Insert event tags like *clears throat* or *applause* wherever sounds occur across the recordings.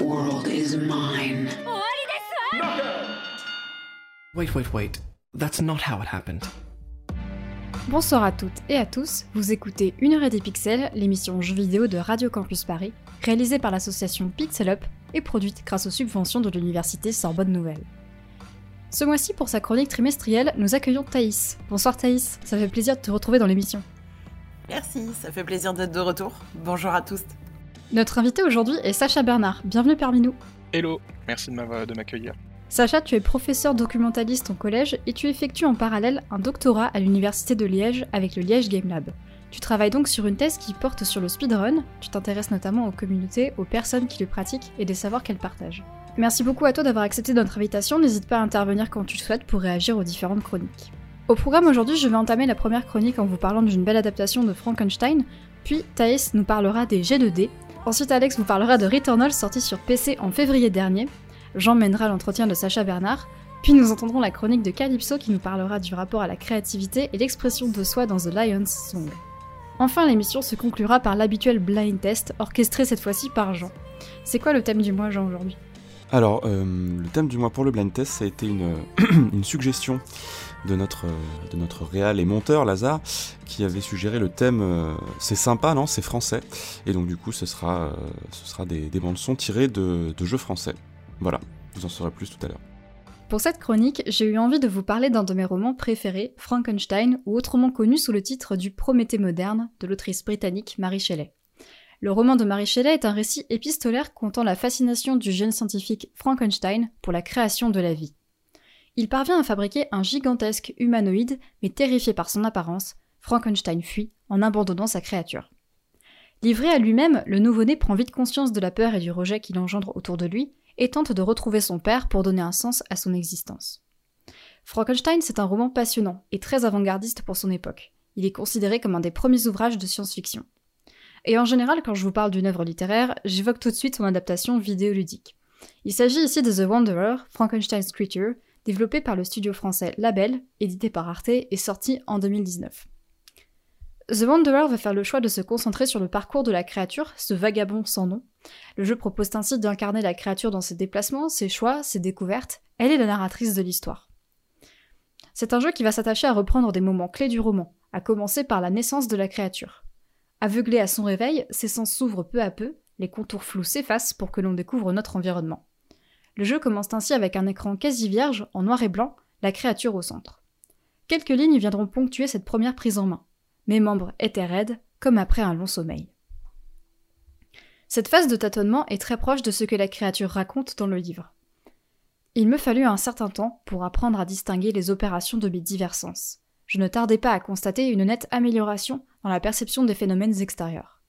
world is mine. Wait, wait, wait. That's not how it happened. Bonsoir à toutes et à tous, vous écoutez Une heure et des pixels, l'émission jeux vidéo de Radio Campus Paris, réalisée par l'association Pixel Up et produite grâce aux subventions de l'université Sorbonne Nouvelle. Ce mois-ci, pour sa chronique trimestrielle, nous accueillons Thaïs. Bonsoir Thaïs, ça fait plaisir de te retrouver dans l'émission. Merci, ça fait plaisir d'être de retour. Bonjour à tous. Notre invité aujourd'hui est Sacha Bernard, bienvenue parmi nous. Hello, merci de m'accueillir. Sacha, tu es professeur documentaliste au collège et tu effectues en parallèle un doctorat à l'université de Liège avec le Liège Game Lab. Tu travailles donc sur une thèse qui porte sur le speedrun, tu t'intéresses notamment aux communautés, aux personnes qui le pratiquent et des savoirs qu'elles partagent. Merci beaucoup à toi d'avoir accepté notre invitation, n'hésite pas à intervenir quand tu le souhaites pour réagir aux différentes chroniques. Au programme aujourd'hui, je vais entamer la première chronique en vous parlant d'une belle adaptation de Frankenstein, puis Thaïs nous parlera des G2D, ensuite Alex vous parlera de Returnal sorti sur PC en février dernier, Jean mènera l'entretien de Sacha Bernard, puis nous entendrons la chronique de Calypso qui nous parlera du rapport à la créativité et l'expression de soi dans The Lion's Song. Enfin, l'émission se conclura par l'habituel blind test, orchestré cette fois-ci par Jean. C'est quoi le thème du mois, Jean, aujourd'hui? Alors, euh, le thème du mois pour le blind test, ça a été une, *clears throat* une suggestion de notre, euh, de notre réal et monteur, Lazare, qui avait suggéré le thème euh, C'est sympa, non C'est français. Et donc, du coup, ce sera, euh, ce sera des, des bandes-sons tirées de, de jeux français. Voilà, vous en saurez plus tout à l'heure. Pour cette chronique, j'ai eu envie de vous parler d'un de mes romans préférés, Frankenstein, ou autrement connu sous le titre du Prométhée moderne de l'autrice britannique Mary Shelley. Le roman de Mary Shelley est un récit épistolaire contant la fascination du jeune scientifique Frankenstein pour la création de la vie. Il parvient à fabriquer un gigantesque humanoïde, mais terrifié par son apparence, Frankenstein fuit en abandonnant sa créature. Livré à lui-même, le nouveau-né prend vite conscience de la peur et du rejet qu'il engendre autour de lui, et tente de retrouver son père pour donner un sens à son existence. Frankenstein, c'est un roman passionnant et très avant-gardiste pour son époque. Il est considéré comme un des premiers ouvrages de science-fiction. Et en général, quand je vous parle d'une œuvre littéraire, j'évoque tout de suite son adaptation vidéoludique. Il s'agit ici de The Wanderer, Frankenstein's Creature, développé par le studio français Label, édité par Arte et sorti en 2019. The Wanderer va faire le choix de se concentrer sur le parcours de la créature, ce vagabond sans nom. Le jeu propose ainsi d'incarner la créature dans ses déplacements, ses choix, ses découvertes. Elle est la narratrice de l'histoire. C'est un jeu qui va s'attacher à reprendre des moments clés du roman, à commencer par la naissance de la créature. Aveuglé à son réveil, ses sens s'ouvrent peu à peu, les contours flous s'effacent pour que l'on découvre notre environnement. Le jeu commence ainsi avec un écran quasi vierge, en noir et blanc, la créature au centre. Quelques lignes viendront ponctuer cette première prise en main. Mes membres étaient raides, comme après un long sommeil. Cette phase de tâtonnement est très proche de ce que la créature raconte dans le livre. Il me fallut un certain temps pour apprendre à distinguer les opérations de mes divers sens. Je ne tardais pas à constater une nette amélioration dans la perception des phénomènes extérieurs.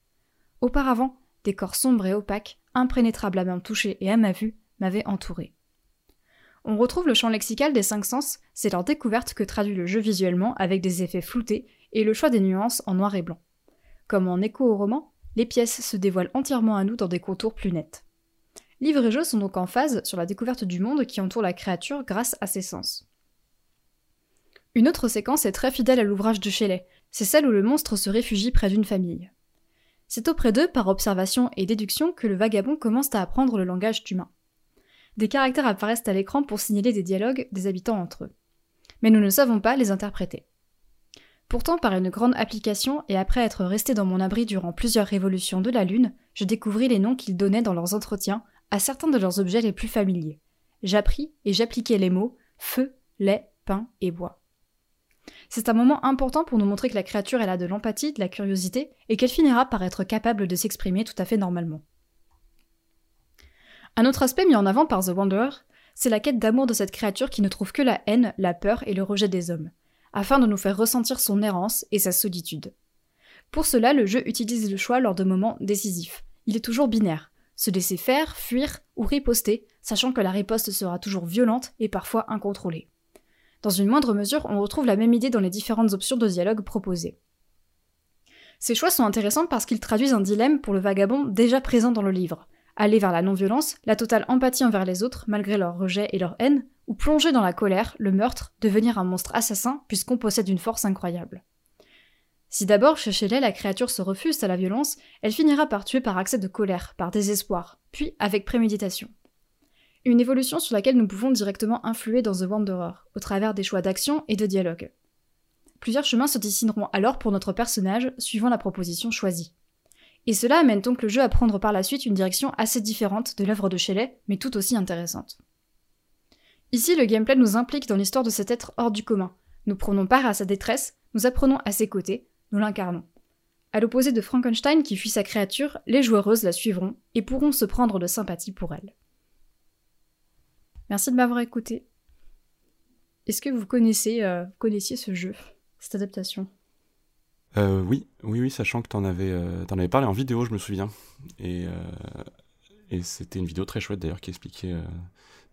Auparavant, des corps sombres et opaques, impénétrables à ma toucher et à ma vue, m'avaient entouré. On retrouve le champ lexical des cinq sens, c'est leur découverte que traduit le jeu visuellement avec des effets floutés et le choix des nuances en noir et blanc. Comme en écho au roman, les pièces se dévoilent entièrement à nous dans des contours plus nets. Livre et jeu sont donc en phase sur la découverte du monde qui entoure la créature grâce à ses sens. Une autre séquence est très fidèle à l'ouvrage de Shelley, c'est celle où le monstre se réfugie près d'une famille. C'est auprès d'eux, par observation et déduction, que le vagabond commence à apprendre le langage humain. Des caractères apparaissent à l'écran pour signaler des dialogues des habitants entre eux. Mais nous ne savons pas les interpréter. Pourtant, par une grande application, et après être resté dans mon abri durant plusieurs révolutions de la Lune, je découvris les noms qu'ils donnaient dans leurs entretiens à certains de leurs objets les plus familiers. J'appris et j'appliquai les mots feu, lait, pain et bois. C'est un moment important pour nous montrer que la créature a de l'empathie, de la curiosité, et qu'elle finira par être capable de s'exprimer tout à fait normalement. Un autre aspect mis en avant par The Wanderer, c'est la quête d'amour de cette créature qui ne trouve que la haine, la peur et le rejet des hommes, afin de nous faire ressentir son errance et sa solitude. Pour cela, le jeu utilise le choix lors de moments décisifs. Il est toujours binaire, se laisser faire, fuir ou riposter, sachant que la riposte sera toujours violente et parfois incontrôlée. Dans une moindre mesure, on retrouve la même idée dans les différentes options de dialogue proposées. Ces choix sont intéressants parce qu'ils traduisent un dilemme pour le vagabond déjà présent dans le livre. Aller vers la non-violence, la totale empathie envers les autres malgré leur rejet et leur haine, ou plonger dans la colère, le meurtre, devenir un monstre assassin puisqu'on possède une force incroyable. Si d'abord chez Shelley la créature se refuse à la violence, elle finira par tuer par accès de colère, par désespoir, puis avec préméditation. Une évolution sur laquelle nous pouvons directement influer dans The Wanderer, au travers des choix d'action et de dialogue. Plusieurs chemins se dessineront alors pour notre personnage, suivant la proposition choisie. Et cela amène donc le jeu à prendre par la suite une direction assez différente de l'œuvre de Shelley, mais tout aussi intéressante. Ici, le gameplay nous implique dans l'histoire de cet être hors du commun. Nous prenons part à sa détresse, nous apprenons à ses côtés, nous l'incarnons. À l'opposé de Frankenstein qui fuit sa créature, les joueuses la suivront et pourront se prendre de sympathie pour elle. Merci de m'avoir écouté. Est-ce que vous connaissez, euh, connaissiez ce jeu, cette adaptation? Euh, Oui, oui, oui, sachant que t'en avais, euh, avais parlé en vidéo, je me souviens. Et, euh, et c'était une vidéo très chouette d'ailleurs qui expliquait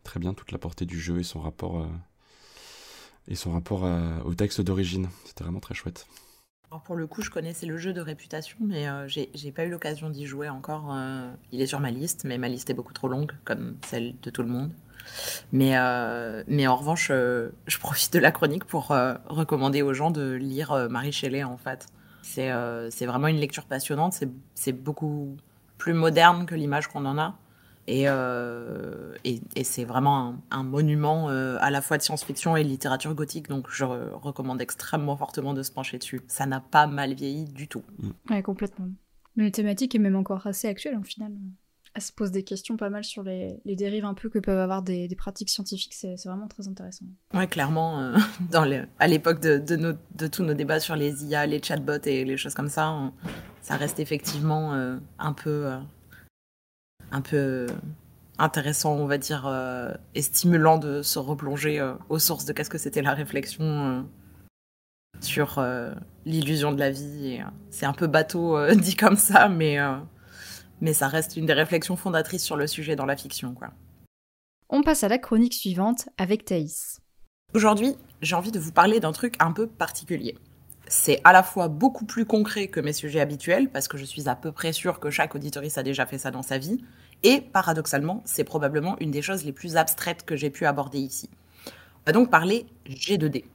très bien toute la portée du jeu et son rapport, et son rapport au texte d'origine. C'était vraiment très chouette. Pour le coup, je connaissais le jeu de réputation, mais j'ai pas eu l'occasion d'y jouer encore. il est sur ma liste, mais ma liste est beaucoup trop longue, comme celle de tout le monde. Mais, euh, mais en revanche, euh, je profite de la chronique pour euh, recommander aux gens de lire euh, Marie Shelley, en fait. C'est euh, c'est vraiment une lecture passionnante, c'est- c'est beaucoup plus moderne que l'image qu'on en a. Et, euh, et, et c'est vraiment un, un monument euh, à la fois de science-fiction et littérature gothique, donc je re- recommande extrêmement fortement de se pencher dessus. Ça n'a pas mal vieilli du tout. Ouais, complètement. Mais la thématique est même encore assez actuelle, en final. Elle se pose des questions pas mal sur les, dérives un peu que peuvent avoir des, pratiques scientifiques, c'est vraiment très intéressant. Ouais, clairement, euh, *laughs* à l'époque de, tous nos débats sur les IA, les chatbots et les choses comme ça, ça reste effectivement euh, un peu, euh, un peu intéressant, on va dire, et stimulant de se replonger aux sources de qu'est-ce que c'était la réflexion sur l'illusion de la vie. C'est un peu bateau *laughs* dit comme ça, mais, mais ça reste une des réflexions fondatrices sur le sujet dans la fiction, quoi. On passe à la chronique suivante avec Thaïs. Aujourd'hui, j'ai envie de vous parler d'un truc un peu particulier. C'est à la fois beaucoup plus concret que mes sujets habituels, parce que je suis à peu près sûre que chaque auditoriste a déjà fait ça dans sa vie, et paradoxalement, c'est probablement une des choses les plus abstraites que j'ai pu aborder ici. On va donc parler G2D.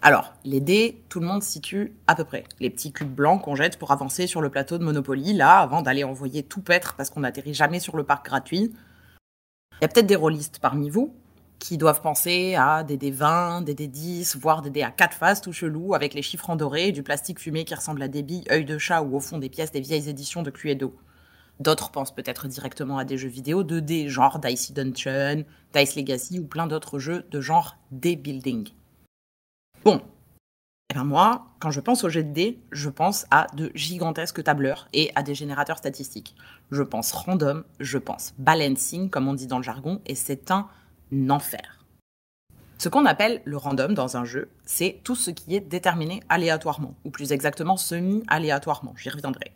Alors, les dés, tout le monde situe à peu près. Les petits cubes blancs qu'on jette pour avancer sur le plateau de Monopoly, là, avant d'aller envoyer tout paître parce qu'on n'atterrit jamais sur le parc gratuit. Il y a peut-être des rôlistes parmi vous qui doivent penser à des dés 20, des dés 10, voire des dés à quatre faces tout chelous avec les chiffres en doré et du plastique fumé qui ressemble à des billes œil de chat ou au fond des pièces des vieilles éditions de Cluedo. D'autres pensent peut-être directement à des jeux vidéo de dés genre Dicey Dungeon, Dice Legacy ou plein d'autres jeux de genre dé building. Bon. Eh ben moi, quand je pense aux jets de dés, je pense à de gigantesques tableurs et à des générateurs statistiques. Je pense random, je pense balancing, comme on dit dans le jargon, et c'est un enfer. Ce qu'on appelle le random dans un jeu, c'est tout ce qui est déterminé aléatoirement, ou plus exactement semi-aléatoirement, j'y reviendrai.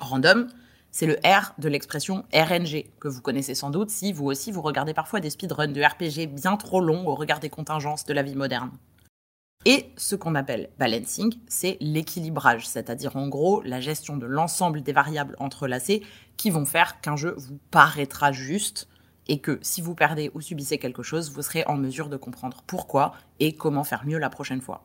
Random, c'est le R de l'expression RNG, que vous connaissez sans doute si vous aussi vous regardez parfois des speedruns de RPG bien trop longs au regard des contingences de la vie moderne. Et ce qu'on appelle balancing, c'est l'équilibrage, c'est-à-dire en gros la gestion de l'ensemble des variables entrelacées qui vont faire qu'un jeu vous paraîtra juste et que si vous perdez ou subissez quelque chose, vous serez en mesure de comprendre pourquoi et comment faire mieux la prochaine fois.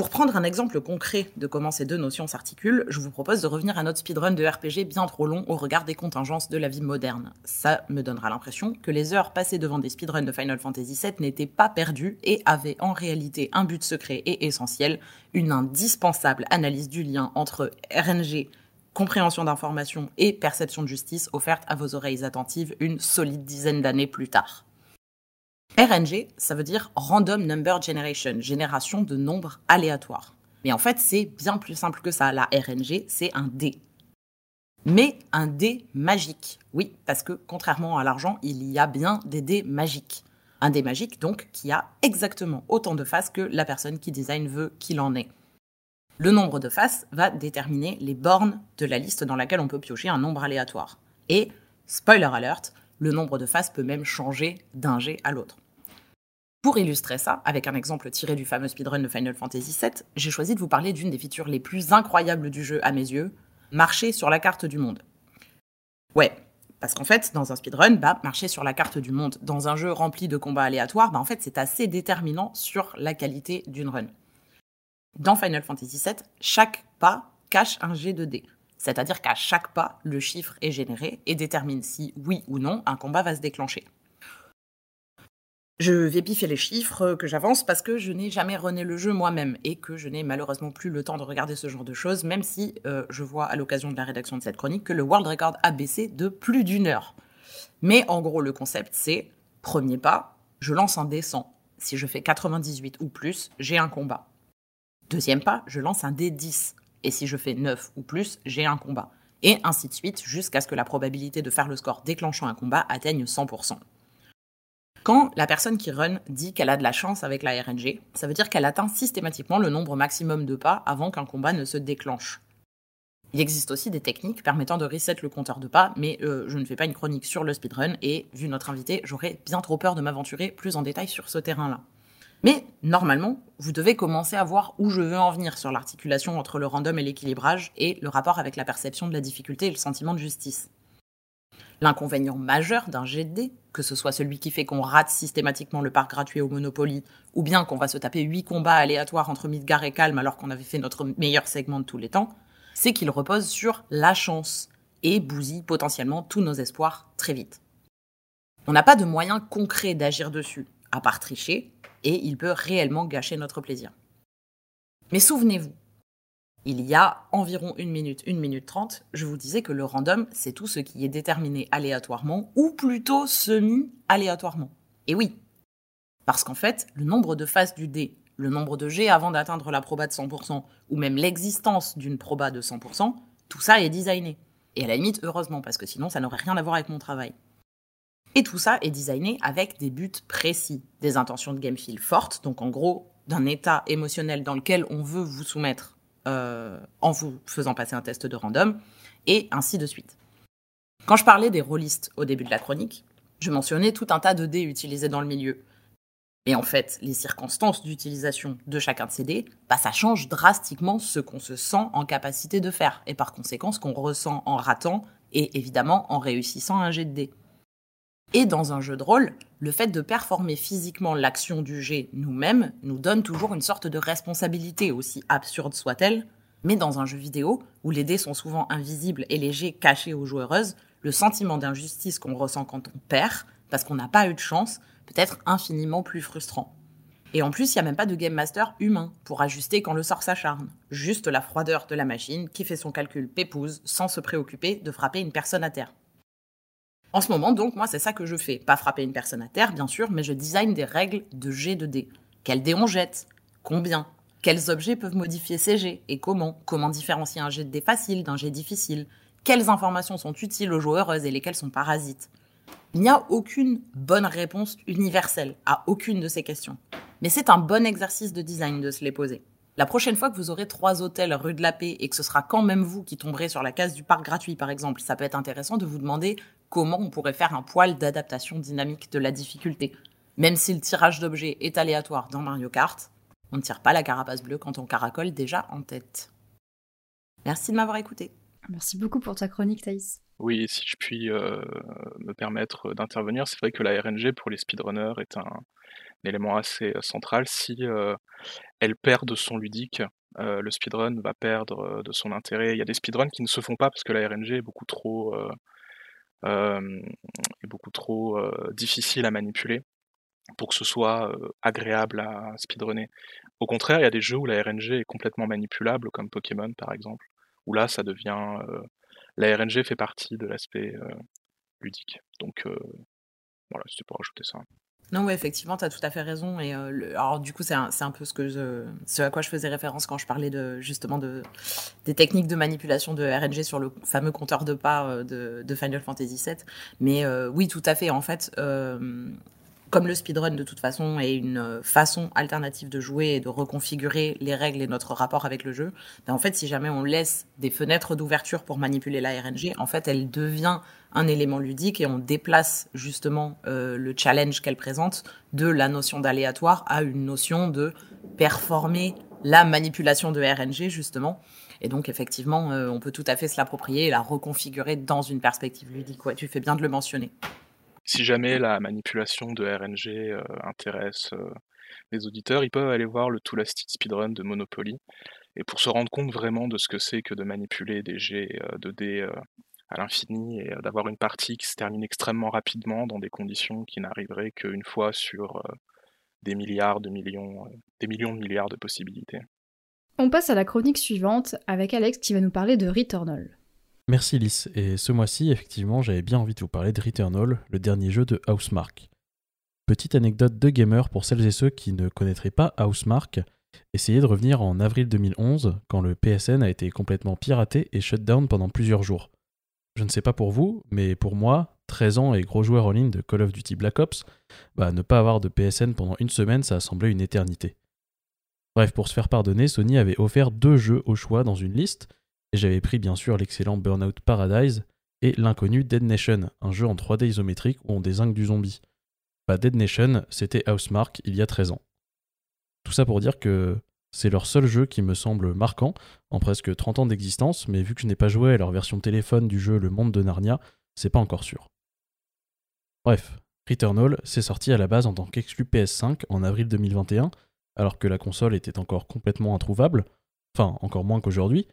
Pour prendre un exemple concret de comment ces deux notions s'articulent, je vous propose de revenir à notre speedrun de RPG bien trop long au regard des contingences de la vie moderne. Ça me donnera l'impression que les heures passées devant des speedruns de Final Fantasy VII n'étaient pas perdues et avaient en réalité un but secret et essentiel, une indispensable analyse du lien entre RNG, compréhension d'informations et perception de justice offerte à vos oreilles attentives une solide dizaine d'années plus tard. RNG, ça veut dire Random Number Generation, génération de nombres aléatoires. Mais en fait, c'est bien plus simple que ça. La RNG, c'est un dé. Mais un dé magique. Oui, parce que contrairement à l'argent, il y a bien des dés magiques. Un dé magique, donc, qui a exactement autant de faces que la personne qui design veut qu'il en ait. Le nombre de faces va déterminer les bornes de la liste dans laquelle on peut piocher un nombre aléatoire. Et, spoiler alert, le nombre de faces peut même changer d'un jet à l'autre. Pour illustrer ça, avec un exemple tiré du fameux speedrun de Final Fantasy VII, j'ai choisi de vous parler d'une des features les plus incroyables du jeu à mes yeux, marcher sur la carte du monde. Ouais, parce qu'en fait, dans un speedrun, bah, marcher sur la carte du monde dans un jeu rempli de combats aléatoires, bah, en fait, c'est assez déterminant sur la qualité d'une run. Dans Final Fantasy VII, chaque pas cache un jet de dés. C'est-à-dire qu'à chaque pas, le chiffre est généré et détermine si, oui ou non, un combat va se déclencher. Je vais piffer les chiffres que j'avance parce que je n'ai jamais rené le jeu moi-même et que je n'ai malheureusement plus le temps de regarder ce genre de choses, même si euh, je vois à l'occasion de la rédaction de cette chronique que le World Record a baissé de plus d'une heure. Mais en gros, le concept, c'est premier pas, je lance un dé 100. Si je fais 98 ou plus, j'ai un combat. Deuxième pas, je lance un dé 10. Et si je fais 9 ou plus, j'ai un combat. Et ainsi de suite, jusqu'à ce que la probabilité de faire le score déclenchant un combat atteigne 100%. Quand la personne qui run dit qu'elle a de la chance avec la RNG, ça veut dire qu'elle atteint systématiquement le nombre maximum de pas avant qu'un combat ne se déclenche. Il existe aussi des techniques permettant de reset le compteur de pas, mais euh, je ne fais pas une chronique sur le speedrun et, vu notre invité, j'aurais bien trop peur de m'aventurer plus en détail sur ce terrain-là. Mais normalement, vous devez commencer à voir où je veux en venir sur l'articulation entre le random et l'équilibrage et le rapport avec la perception de la difficulté et le sentiment de justice. L'inconvénient majeur d'un dés, que ce soit celui qui fait qu'on rate systématiquement le parc gratuit au Monopoly, ou bien qu'on va se taper 8 combats aléatoires entre Midgar et Calme alors qu'on avait fait notre meilleur segment de tous les temps, c'est qu'il repose sur la chance et bousille potentiellement tous nos espoirs très vite. On n'a pas de moyen concret d'agir dessus, à part tricher, et il peut réellement gâcher notre plaisir. Mais souvenez-vous, il y a environ une minute, une minute trente, je vous disais que le random, c'est tout ce qui est déterminé aléatoirement, ou plutôt semi-aléatoirement. Et oui, parce qu'en fait, le nombre de faces du dé, le nombre de G avant d'atteindre la proba de 100%, ou même l'existence d'une proba de 100%, tout ça est designé. Et à la limite, heureusement, parce que sinon, ça n'aurait rien à voir avec mon travail. Et tout ça est designé avec des buts précis, des intentions de game feel fortes, donc en gros, d'un état émotionnel dans lequel on veut vous soumettre euh, en vous faisant passer un test de random, et ainsi de suite. Quand je parlais des rôlistes au début de la chronique, je mentionnais tout un tas de dés utilisés dans le milieu. Et en fait, les circonstances d'utilisation de chacun de ces dés, bah, ça change drastiquement ce qu'on se sent en capacité de faire, et par conséquent ce qu'on ressent en ratant, et évidemment en réussissant un jet de dés. Et dans un jeu de rôle, le fait de performer physiquement l'action du jet nous-mêmes nous donne toujours une sorte de responsabilité, aussi absurde soit-elle. Mais dans un jeu vidéo, où les dés sont souvent invisibles et les jets cachés aux joueuses, le sentiment d'injustice qu'on ressent quand on perd, parce qu'on n'a pas eu de chance, peut être infiniment plus frustrant. Et en plus, il n'y a même pas de game master humain pour ajuster quand le sort s'acharne. Juste la froideur de la machine qui fait son calcul pépouse sans se préoccuper de frapper une personne à terre. En ce moment, donc, moi, c'est ça que je fais. Pas frapper une personne à terre, bien sûr, mais je design des règles de G de D. Quels dés on jette? Combien? Quels objets peuvent modifier ces jets? Et comment? Comment différencier un jet de dés facile d'un jet difficile? Quelles informations sont utiles aux joueuses et lesquelles sont parasites? Il n'y a aucune bonne réponse universelle à aucune de ces questions. Mais c'est un bon exercice de design de se les poser. La prochaine fois que vous aurez trois hôtels rue de la Paix et que ce sera quand même vous qui tomberez sur la case du parc gratuit, par exemple, ça peut être intéressant de vous demander comment on pourrait faire un poil d'adaptation dynamique de la difficulté. Même si le tirage d'objets est aléatoire dans Mario Kart, on ne tire pas la carapace bleue quand on caracole déjà en tête. Merci de m'avoir écouté. Merci beaucoup pour ta chronique, Thaïs. Oui, si je puis euh, me permettre d'intervenir, c'est vrai que la RNG pour les speedrunners est un, élément assez central. Si elle perd de son ludique, le speedrun va perdre de son intérêt. Il y a des speedruns qui ne se font pas parce que la RNG est beaucoup trop, est beaucoup trop difficile à manipuler pour que ce soit agréable à speedrunner. Au contraire, il y a des jeux où la RNG est complètement manipulable, comme Pokémon par exemple, où là ça devient. la RNG fait partie de l'aspect ludique. Donc voilà, c'était pour rajouter ça. Non, oui, effectivement, tu as tout à fait raison. Et euh, alors, du coup, c'est un, un, peu ce, à quoi je faisais référence quand je parlais de, justement de, des techniques de manipulation de RNG sur le fameux compteur de pas euh, de, Final Fantasy VII. Mais euh, oui, tout à fait. En fait, comme le speedrun de toute façon est une façon alternative de jouer et de reconfigurer les règles et notre rapport avec le jeu, ben en fait, si jamais on laisse des fenêtres d'ouverture pour manipuler la RNG, en fait, elle devient un élément ludique et on déplace justement euh, le challenge qu'elle présente de la notion d'aléatoire à une notion de performer la manipulation de RNG justement. Et donc effectivement, euh, on peut tout à fait se l'approprier et la reconfigurer dans une perspective ludique. Tu fais bien de le mentionner. Si jamais la manipulation de RNG euh, intéresse les auditeurs, ils peuvent aller voir le Too Lasted Speedrun de Monopoly. Et pour se rendre compte vraiment de ce que c'est que de manipuler des jets de dés à l'infini et d'avoir une partie qui se termine extrêmement rapidement dans des conditions qui n'arriveraient qu'une fois sur des milliards de millions, des millions de milliards de possibilités. On passe à la chronique suivante avec Alex qui va nous parler de Returnal. Merci Lys, et ce mois-ci, effectivement, j'avais bien envie de vous parler de Returnal, le dernier jeu de Housemark. Petite anecdote de gamer pour celles et ceux qui ne connaîtraient pas Housemark, essayez de revenir en avril 2011, quand le PSN a été complètement piraté et shut down pendant plusieurs jours. Je ne sais pas pour vous, mais pour moi, 13 ans et gros joueur en ligne de Call of Duty Black Ops, bah, ne pas avoir de PSN pendant une semaine, ça a semblé une éternité. Bref, pour se faire pardonner, Sony avait offert deux jeux au choix dans une liste, et j'avais pris bien sûr l'excellent Burnout Paradise et l'inconnu Dead Nation, un jeu en 3D isométrique où on désingue du zombie. Bah, Dead Nation, c'était Housemark il y a 13 ans. Tout ça pour dire que c'est leur seul jeu qui me semble marquant en presque 30 ans d'existence, mais vu que je n'ai pas joué à leur version téléphone du jeu Le Monde de Narnia, c'est pas encore sûr. Bref, Returnal s'est sorti à la base en tant qu'exclu PS5 en avril 2021, alors que la console était encore complètement introuvable, enfin encore moins qu'aujourd'hui,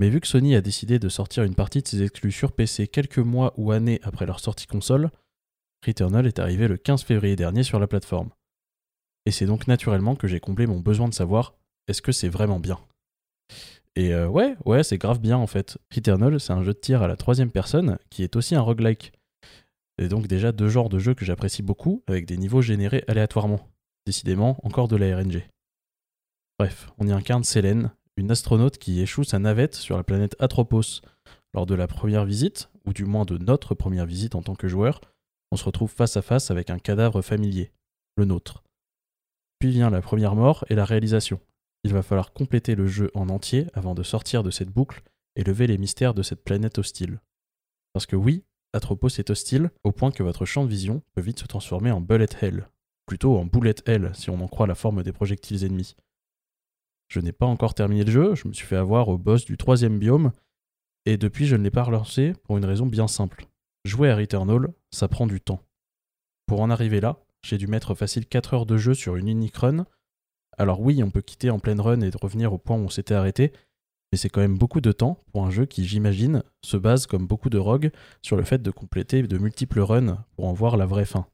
mais vu que Sony a décidé de sortir une partie de ses exclus sur PC quelques mois ou années après leur sortie console, Returnal est arrivé le 15 février dernier sur la plateforme. Et c'est donc naturellement que j'ai comblé mon besoin de savoir est-ce que c'est vraiment bien? Et euh, ouais, ouais, c'est grave bien en fait. Returnal, c'est un jeu de tir à la troisième personne qui est aussi un roguelike. Et donc déjà deux genres de jeux que j'apprécie beaucoup, avec des niveaux générés aléatoirement. Décidément, encore de la RNG. Bref, on y incarne Selene, une astronaute qui échoue sa navette sur la planète Atropos. Lors de la première visite, ou du moins de notre première visite en tant que joueur, on se retrouve face à face avec un cadavre familier, le nôtre. Puis vient la première mort et la réalisation. Il va falloir compléter le jeu en entier avant de sortir de cette boucle et lever les mystères de cette planète hostile. Parce que oui, Atropos est hostile, au point que votre champ de vision peut vite se transformer en bullet hell. Plutôt en bullet hell, si on en croit la forme des projectiles ennemis. Je n'ai pas encore terminé le jeu, je me suis fait avoir au boss du troisième biome, et depuis je ne l'ai pas relancé pour une raison bien simple. Jouer à Returnal, ça prend du temps. Pour en arriver là, j'ai dû mettre facile 4 heures de jeu sur une unique. Alors oui, on peut quitter en pleine run et revenir au point où on s'était arrêté, mais c'est quand même beaucoup de temps pour un jeu qui, j'imagine, se base, comme beaucoup de rogues, sur le fait de compléter de multiples runs pour en voir la vraie fin.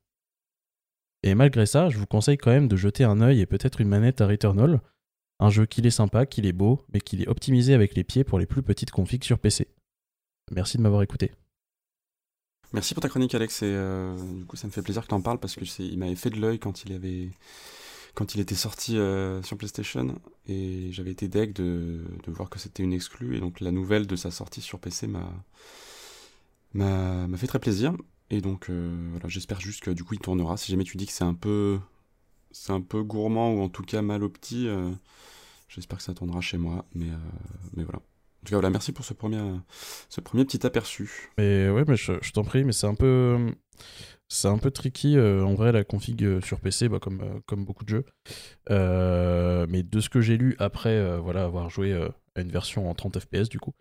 Et malgré ça, je vous conseille quand même de jeter un œil et peut-être une manette à Returnal, un jeu qu'il est sympa, qu'il est beau, mais qu'il est optimisé avec les pieds pour les plus petites configs sur PC. Merci de m'avoir écouté. Merci pour ta chronique Alex et euh, du coup ça me fait plaisir que tu en parles parce que il m'avait fait de l'œil quand il avait quand il était sorti euh, sur PlayStation et j'avais été deg de, voir que c'était une exclue et donc la nouvelle de sa sortie sur PC m'a m'a fait très plaisir. Et donc euh, voilà j'espère juste que du coup il tournera. Si jamais tu dis que c'est un peu c'est un peu gourmand ou en tout cas mal opti j'espère que ça tournera chez moi mais mais voilà en tout cas, voilà, merci pour ce premier, ce premier petit aperçu. Mais ouais, mais je, je t'en prie, mais c'est un peu, c'est un peu tricky euh, en vrai la config euh, sur PC, bah, comme, euh, comme beaucoup de jeux. Euh, mais de ce que j'ai lu après, voilà, avoir joué à une version en 30 FPS du coup,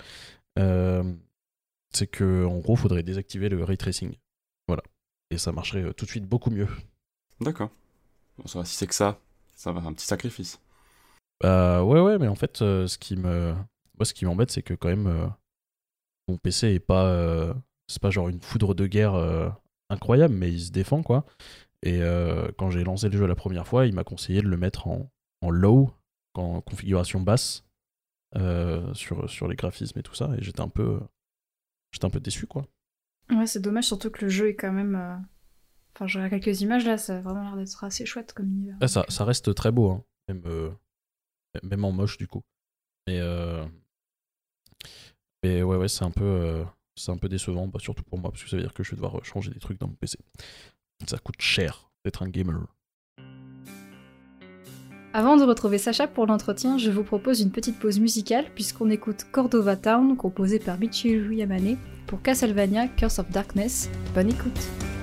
c'est que en gros, faudrait désactiver le ray tracing. Voilà, et ça marcherait tout de suite beaucoup mieux. D'accord. Bon, ça va, si c'est que ça, ça va, un petit sacrifice. Bah ouais, ouais, mais en fait, ce qui me moi, ce qui m'embête, c'est que quand même, euh, mon PC est pas. Euh, c'est pas genre une foudre de guerre euh, incroyable, mais il se défend, quoi. Et quand j'ai lancé le jeu la première fois, il m'a conseillé de le mettre en, en low, en configuration basse, sur, sur les graphismes et tout ça. Et j'étais un peu. J'étais un peu déçu, quoi. Ouais, c'est dommage, surtout que le jeu est quand même. Enfin, j'ai quelques images là, ça a vraiment l'air d'être assez chouette comme univers. Ah, ça, ça reste très beau, hein. même, même en moche, du coup. Mais, mais ouais, ouais, c'est un peu, euh, c'est un peu décevant, bah, surtout pour moi, parce que ça veut dire que je vais devoir changer des trucs dans mon PC. Ça coûte cher. d'être un gamer. Avant de retrouver Sacha pour l'entretien, je vous propose une petite pause musicale puisqu'on écoute Cordova Town composé par Michiru Yamane pour Castlevania Curse of Darkness. Bonne écoute.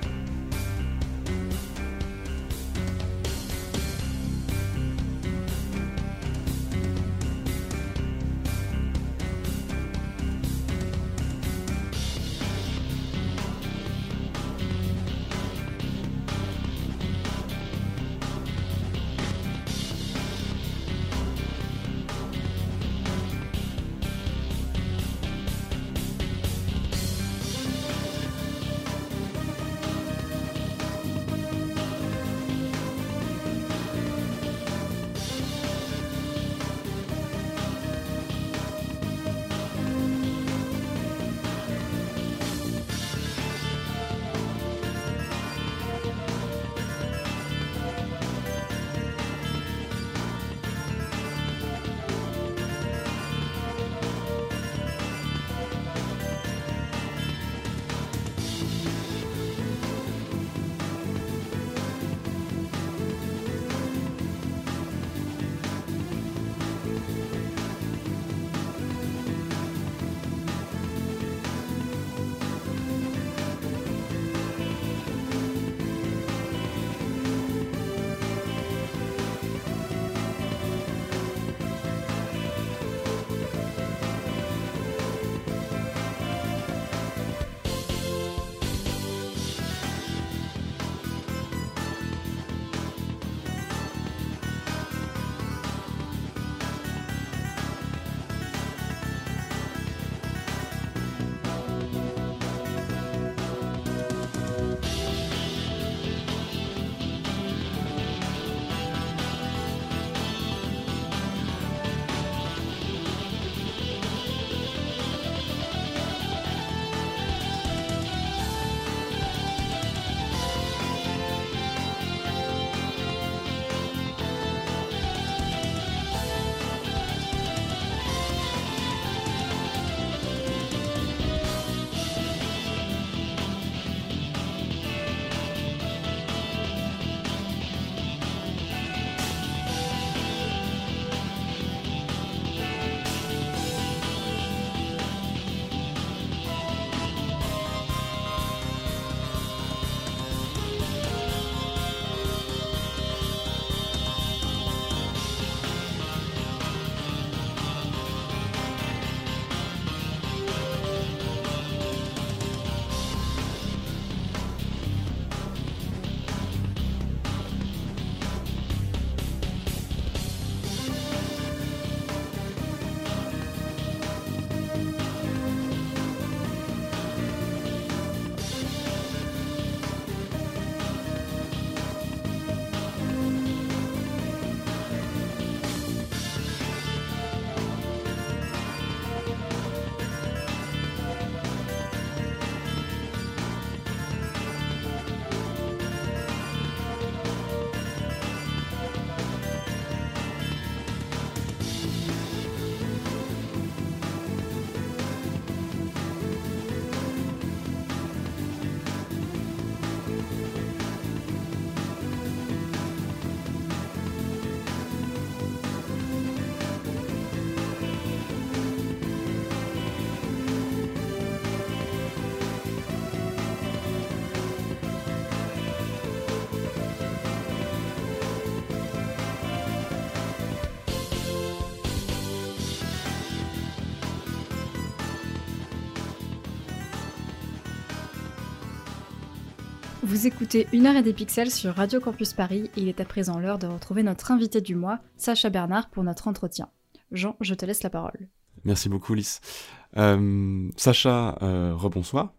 Vous écoutez Une heure et des pixels sur Radio Campus Paris et il est à présent l'heure de retrouver notre invité du mois, Sacha Bernard, pour notre entretien. Jean, je te laisse la parole. Merci beaucoup, Lys. Euh, Sacha, euh, rebonsoir.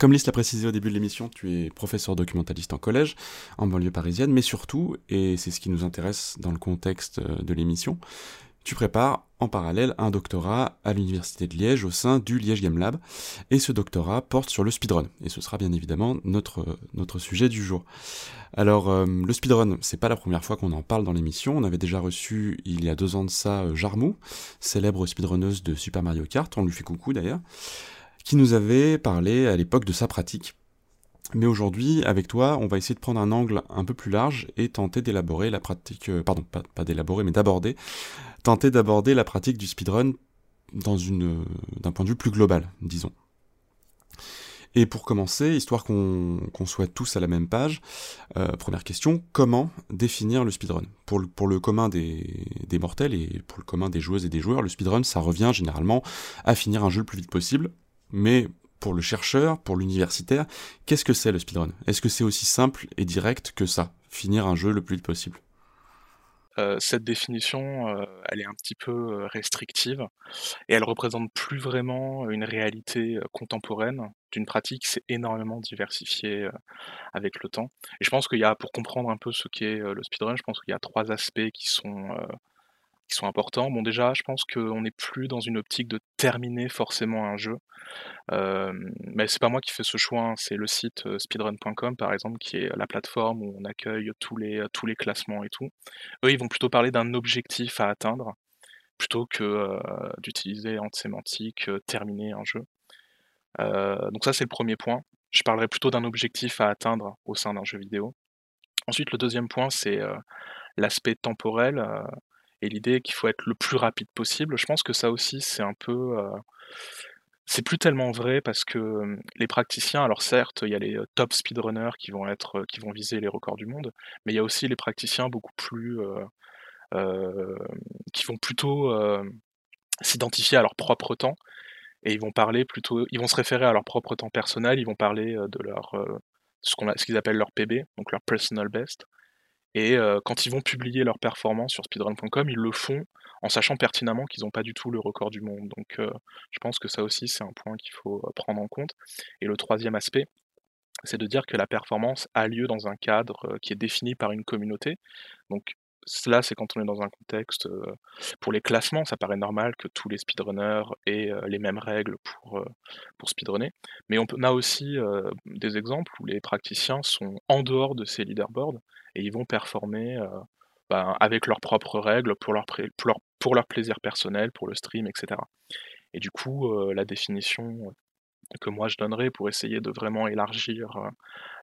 Comme Lys l'a précisé au début de l'émission, tu es professeur documentaliste en collège, en banlieue parisienne, mais surtout, et c'est ce qui nous intéresse dans le contexte euh, de l'émission, tu prépares en parallèle un doctorat à l'Université de Liège au sein du Liège Game Lab. Et ce doctorat porte sur le speedrun. Et ce sera bien évidemment notre, sujet du jour. Alors, euh, le speedrun, c'est pas la première fois qu'on en parle dans l'émission. On avait déjà reçu il y a deux ans de ça euh, Jarmou, célèbre speedrunneuse de Super Mario Kart, on lui fait coucou d'ailleurs, qui nous avait parlé à l'époque de sa pratique Mais aujourd'hui, avec toi, on va essayer de prendre un angle un peu plus large et tenter d'élaborer la pratique, euh, pardon, pas, d'élaborer, mais d'aborder, tenter d'aborder la pratique du speedrun dans une, d'un point de vue plus global, disons. Et pour commencer, histoire qu'on soit tous à la même page, euh, première question, comment définir le speedrun? Pour le, pour le commun des, des, mortels et pour le commun des joueuses et des joueurs, le speedrun, ça revient généralement à finir un jeu le plus vite possible, mais pour le chercheur, pour l'universitaire, qu'est-ce que c'est le speedrun? Est-ce que c'est aussi simple et direct que ça, finir un jeu le plus vite possible? Euh, cette définition, euh, elle est un petit peu euh, restrictive et elle représente plus vraiment une réalité contemporaine d'une pratique. Qui s'est énormément diversifiée avec le temps. Et je pense qu'il y a, pour comprendre un peu ce qu'est le speedrun, je pense qu'il y a trois aspects qui sont qui sont importants. Bon, déjà, je pense qu'on n'est plus dans une optique de terminer forcément un jeu. Euh, mais c'est pas moi qui fais ce choix, hein, c'est le site speedrun.com par exemple, qui est la plateforme où on accueille tous les, tous les classements et tout. Eux, ils vont plutôt parler d'un objectif à atteindre, plutôt que d'utiliser en sémantique terminer un jeu. donc ça, c'est le premier point. Je parlerai plutôt d'un objectif à atteindre au sein d'un jeu vidéo. Ensuite, le deuxième point, c'est l'aspect temporel l'idée qu'il faut être le plus rapide possible. Je pense que ça aussi, c'est un peu. Euh, c'est plus tellement vrai parce que les praticiens, alors certes, il y a les top speedrunners qui vont être, qui vont viser les records du monde, mais il y a aussi les praticiens beaucoup plus, qui vont plutôt s'identifier à leur propre temps et ils vont parler plutôt, ils vont se référer à leur propre temps personnel, ils vont parler de leur, ce ce qu'ils appellent leur PB, donc leur personal best, et quand ils vont publier leur performance sur speedrun.com, ils le font en sachant pertinemment qu'ils n'ont pas du tout le record du monde. Donc je pense que ça aussi, c'est un point qu'il faut prendre en compte. Et le troisième aspect, c'est de dire que la performance a lieu dans un cadre qui est défini par une communauté. Donc cela, c'est quand on est dans un contexte. pour les classements, ça paraît normal que tous les speedrunners aient les mêmes règles pour, speedrunner. Mais on, a aussi des exemples où les praticiens sont en dehors de ces leaderboards et ils vont performer ben, avec leurs propres règles pour leur, plaisir personnel, pour le stream, etc. Et du coup, la définition que moi je donnerais pour essayer de vraiment élargir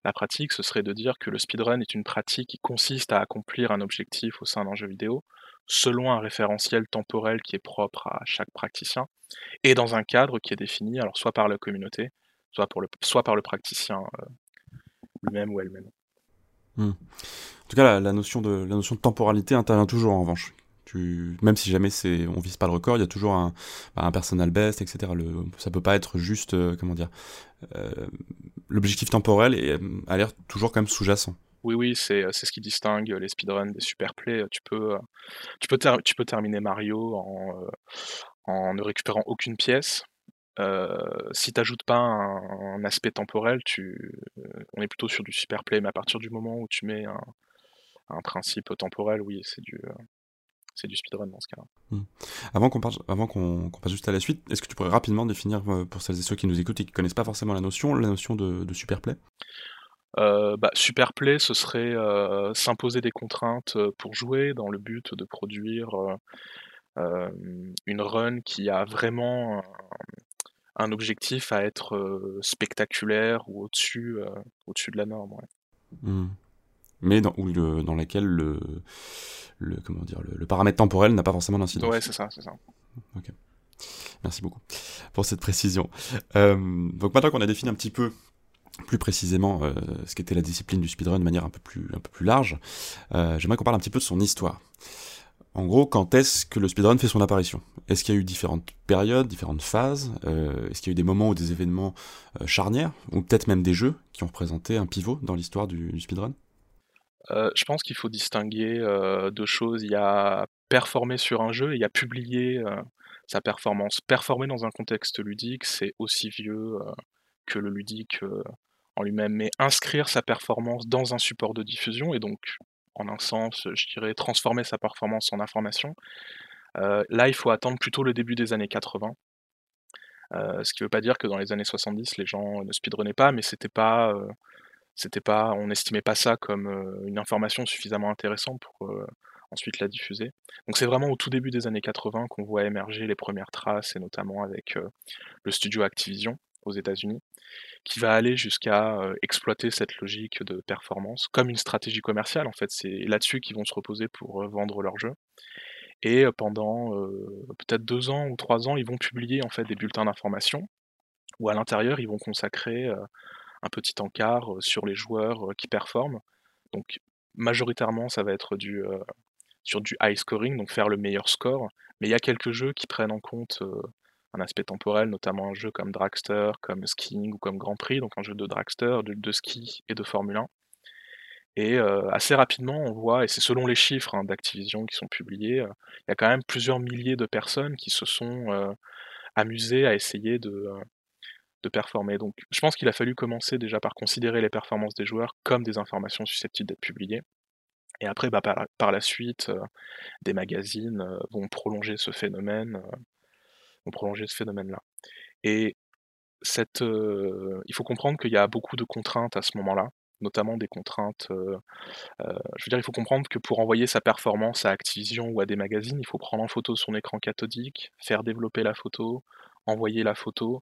la pratique, ce serait de dire que le speedrun est une pratique qui consiste à accomplir un objectif au sein d'un jeu vidéo selon un référentiel temporel qui est propre à chaque praticien et dans un cadre qui est défini alors soit par la communauté, soit, par le praticien lui-même ou elle-même. Hmm. En tout cas, la, notion de, la notion de temporalité intervient toujours en revanche. Même si jamais c'est, on vise pas le record, il y a toujours un, bah, un personal best, etc. Le, ça peut pas être juste, euh, comment dire, euh, l'objectif temporel euh, a l'air toujours quand même sous-jacent. Oui, oui, c'est, c'est ce qui distingue les speedruns des superplays. Tu peux, tu peux, tu peux terminer Mario en, en ne récupérant aucune pièce. Euh, si tu n'ajoutes pas un, aspect temporel, tu, on est plutôt sur du superplay, mais à partir du moment où tu mets un, principe temporel, oui, c'est du, c'est du speedrun dans ce cas-là. Hmm. Avant qu'on avant qu'on passe juste à la suite, est-ce que tu pourrais rapidement définir euh, pour celles et ceux qui nous écoutent et qui connaissent pas forcément la notion, la notion de, de superplay? Euh, bah, Superplay, ce serait s'imposer des contraintes pour jouer dans le but de produire une run qui a vraiment un objectif à être spectaculaire ou au-dessus au-dessus de la norme. Mmh. Mais dans, dans laquelle le, le, comment dire, le, paramètre temporel n'a pas forcément d'incidence. Ouais, c'est ça, c'est ça. Ok. Merci beaucoup pour cette précision. donc maintenant qu'on a défini un petit peu plus précisément ce qu'était la discipline du speedrun de manière un peu plus, un peu plus large, j'aimerais qu'on parle un petit peu de son histoire. En gros, quand est-ce que le speedrun fait son apparition? Est-ce qu'il y a eu différentes périodes, différentes phases? Euh, Est-ce qu'il y a eu des moments ou des événements euh, charnières? Ou peut-être même des jeux qui ont représenté un pivot dans l'histoire du, speedrun? Je pense qu'il faut distinguer deux choses. Il y a performer sur un jeu et il y a publier sa performance. Performer dans un contexte ludique, c'est aussi vieux que le ludique en lui-même. Mais inscrire sa performance dans un support de diffusion, et donc en un sens, je dirais, transformer sa performance en information. Là, il faut attendre plutôt le début des années 80. Euh, ce qui ne veut pas dire que dans les années 70, les gens ne speedrunnaient pas, mais c'était pas, c'était pas, on n'estimait pas ça comme une information suffisamment intéressante pour ensuite la diffuser. Donc c'est vraiment au tout début des années 80 qu'on voit émerger les premières traces, et notamment avec le studio Activision, aux États-Unis, qui va aller jusqu'à exploiter cette logique de performance comme une stratégie commerciale en fait. C'est là-dessus qu'ils vont se reposer pour vendre leur jeu. Et pendant peut-être deux ans ou trois ans, ils vont publier en fait des bulletins d'information où à l'intérieur ils vont consacrer un petit encart sur les joueurs qui performent. Donc majoritairement ça va être du sur du high scoring, donc faire le meilleur score. Mais il y a quelques jeux qui prennent en compte un aspect temporel, notamment un jeu comme Dragster, comme Skiing ou comme Grand Prix, donc un jeu de Dragster, de, ski et de Formule 1. Et assez rapidement, on voit, et c'est selon les chiffres hein, d'Activision qui sont publiés, il y a quand même plusieurs milliers de personnes qui se sont amusées à essayer de, de performer. Donc je pense qu'il a fallu commencer déjà par considérer les performances des joueurs comme des informations susceptibles d'être publiées. Et après, bah, par, la suite, des magazines vont prolonger ce phénomène, vont prolonger ce phénomène-là. Et cette, il faut comprendre qu'il y a beaucoup de contraintes à ce moment-là, notamment des contraintes. je veux dire, il faut comprendre que pour envoyer sa performance à Activision ou à des magazines, il faut prendre en photo son écran cathodique, faire développer la photo, envoyer la photo,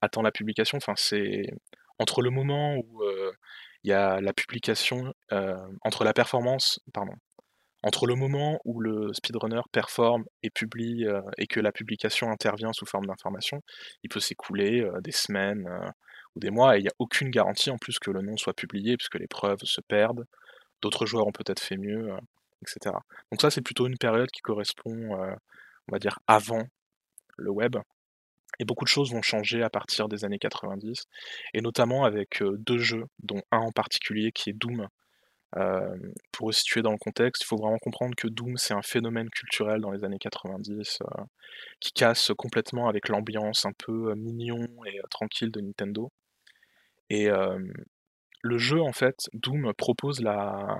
attendre la publication. Enfin, c'est entre le moment où il y a la publication, entre la performance, pardon, entre le moment où le speedrunner performe et publie et que la publication intervient sous forme d'information, il peut s'écouler des semaines ou des mois et il n'y a aucune garantie en plus que le nom soit publié puisque les preuves se perdent, d'autres joueurs ont peut-être fait mieux, etc. Donc ça c'est plutôt une période qui correspond, on va dire, avant le web. Et beaucoup de choses vont changer à partir des années 90, et notamment avec deux jeux, dont un en particulier qui est Doom. pour situer dans le contexte, il faut vraiment comprendre que Doom, c'est un phénomène culturel dans les années 90 qui casse complètement avec l'ambiance un peu mignon et tranquille de Nintendo. Et le jeu, en fait, Doom propose la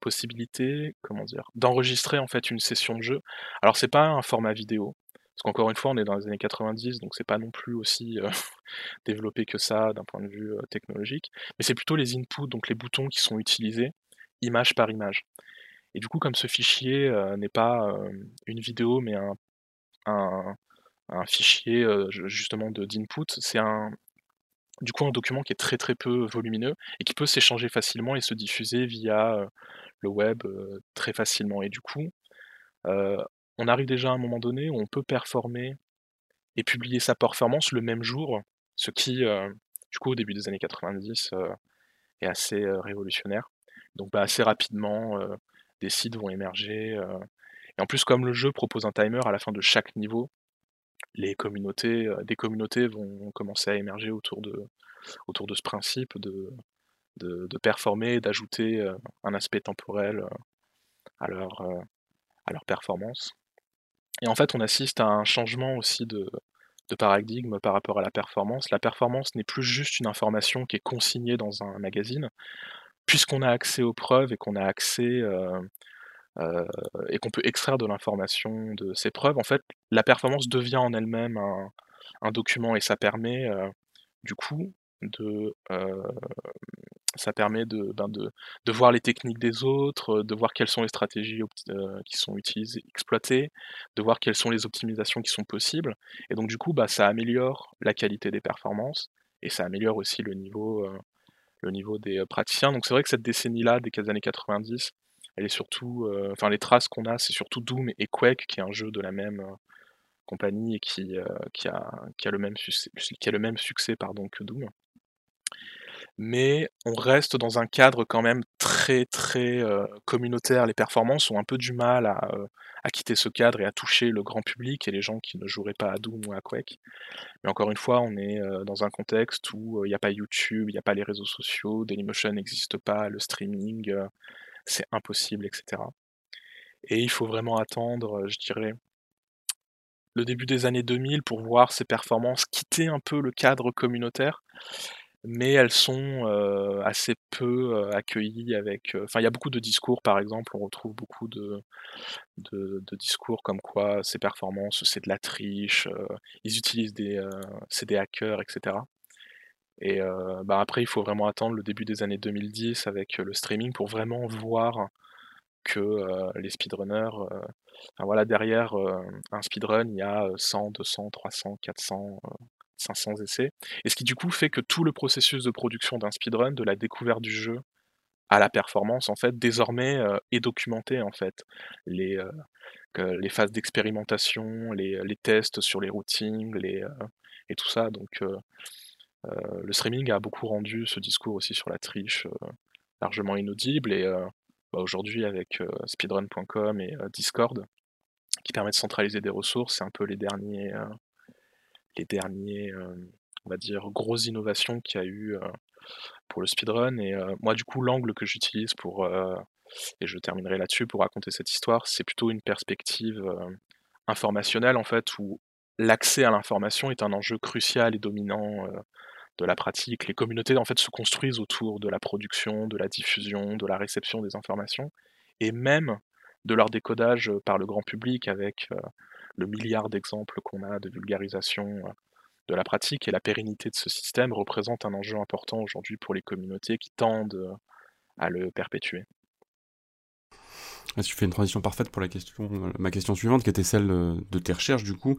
possibilité, comment dire, d'enregistrer en fait une session de jeu. Alors c'est pas un format vidéo, parce qu'encore une fois, on est dans les années 90, donc c'est pas non plus aussi euh, *laughs* développé que ça d'un point de vue euh, technologique, mais c'est plutôt les inputs, donc les boutons qui sont utilisés, image par image. Et du coup, comme ce fichier euh, n'est pas une vidéo, mais un, fichier justement d'input, c'est un, du coup un document qui est très très peu volumineux et qui peut s'échanger facilement et se diffuser via le web très facilement. Et du coup, on arrive déjà à un moment donné où on peut performer et publier sa performance le même jour, ce qui, euh, du coup, au début des années 90, euh, est assez euh, révolutionnaire. Donc, bah, assez rapidement, des sites vont émerger. et en plus, comme le jeu propose un timer à la fin de chaque niveau, les communautés, des communautés vont commencer à émerger autour de, ce principe de, de, de performer, d'ajouter un aspect temporel à leur performance. Et en fait, on assiste à un changement aussi de, paradigme par rapport à la performance. La performance n'est plus juste une information qui est consignée dans un magazine, puisqu'on a accès aux preuves et qu'on a accès euh, euh, et qu'on peut extraire de l'information de ces preuves. En fait, la performance devient en elle-même un, document et ça permet euh, du coup de ça permet ben, de, voir les techniques des autres, de voir quelles sont les stratégies qui sont utilisées, exploitées, de voir quelles sont les optimisations qui sont possibles. Et donc du coup, bah, ça améliore la qualité des performances et ça améliore aussi le niveau, niveau des praticiens. Donc c'est vrai que cette décennie-là, des années 90, elle est surtout, enfin les traces qu'on a, c'est surtout Doom et Quake, qui est un jeu de la même compagnie et qui, a, le même succès, que Doom mais on reste dans un cadre quand même très très communautaire. Les performances ont un peu du mal à, quitter ce cadre et à toucher le grand public et les gens qui ne joueraient pas à Doom ou à Quake. Mais encore une fois, on est dans un contexte où il n'y a pas YouTube, il n'y a pas les réseaux sociaux, Dailymotion n'existe pas, le streaming, c'est impossible, etc. Et il faut vraiment attendre, je dirais, le début des années 2000 pour voir ces performances quitter un peu le cadre communautaire mais elles sont assez peu accueillies avec. Enfin, il y a beaucoup de discours, par exemple, on retrouve beaucoup de, de, discours comme quoi ces performances, c'est de la triche, ils utilisent des. c'est des hackers, etc. Et bah, après, il faut vraiment attendre le début des années 2010 avec le streaming pour vraiment voir que les speedrunners. Voilà, derrière un speedrun, il y a 100, 200, 300, 400 500 essais, et ce qui du coup fait que tout le processus de production d'un speedrun, de la découverte du jeu à la performance, en fait, désormais euh, est documenté en fait? Les, euh, phases d'expérimentation, les, les, tests sur les routings, les, et tout ça. Donc le streaming a beaucoup rendu ce discours aussi sur la triche largement inaudible, et bah, aujourd'hui avec speedrun.com et Discord, qui permet de centraliser des ressources, c'est un peu les derniers, les derniers on va dire, grosses innovations qu'il y a eu pour le speedrun. Et moi, du coup, l'angle que j'utilise pour, et je terminerai là-dessus, pour raconter cette histoire, c'est plutôt une perspective informationnelle, en fait, où l'accès à l'information est un enjeu crucial et dominant de la pratique. Les communautés, en fait, se construisent autour de la production, de la diffusion, de la réception des informations, et même de leur décodage par le grand public avec le milliard d'exemples qu'on a de vulgarisation de la pratique et la pérennité de ce système représente un enjeu important aujourd'hui pour les communautés qui tendent à le perpétuer. Tu fais une transition parfaite pour la question, ma question suivante, qui était celle de tes recherches, du coup.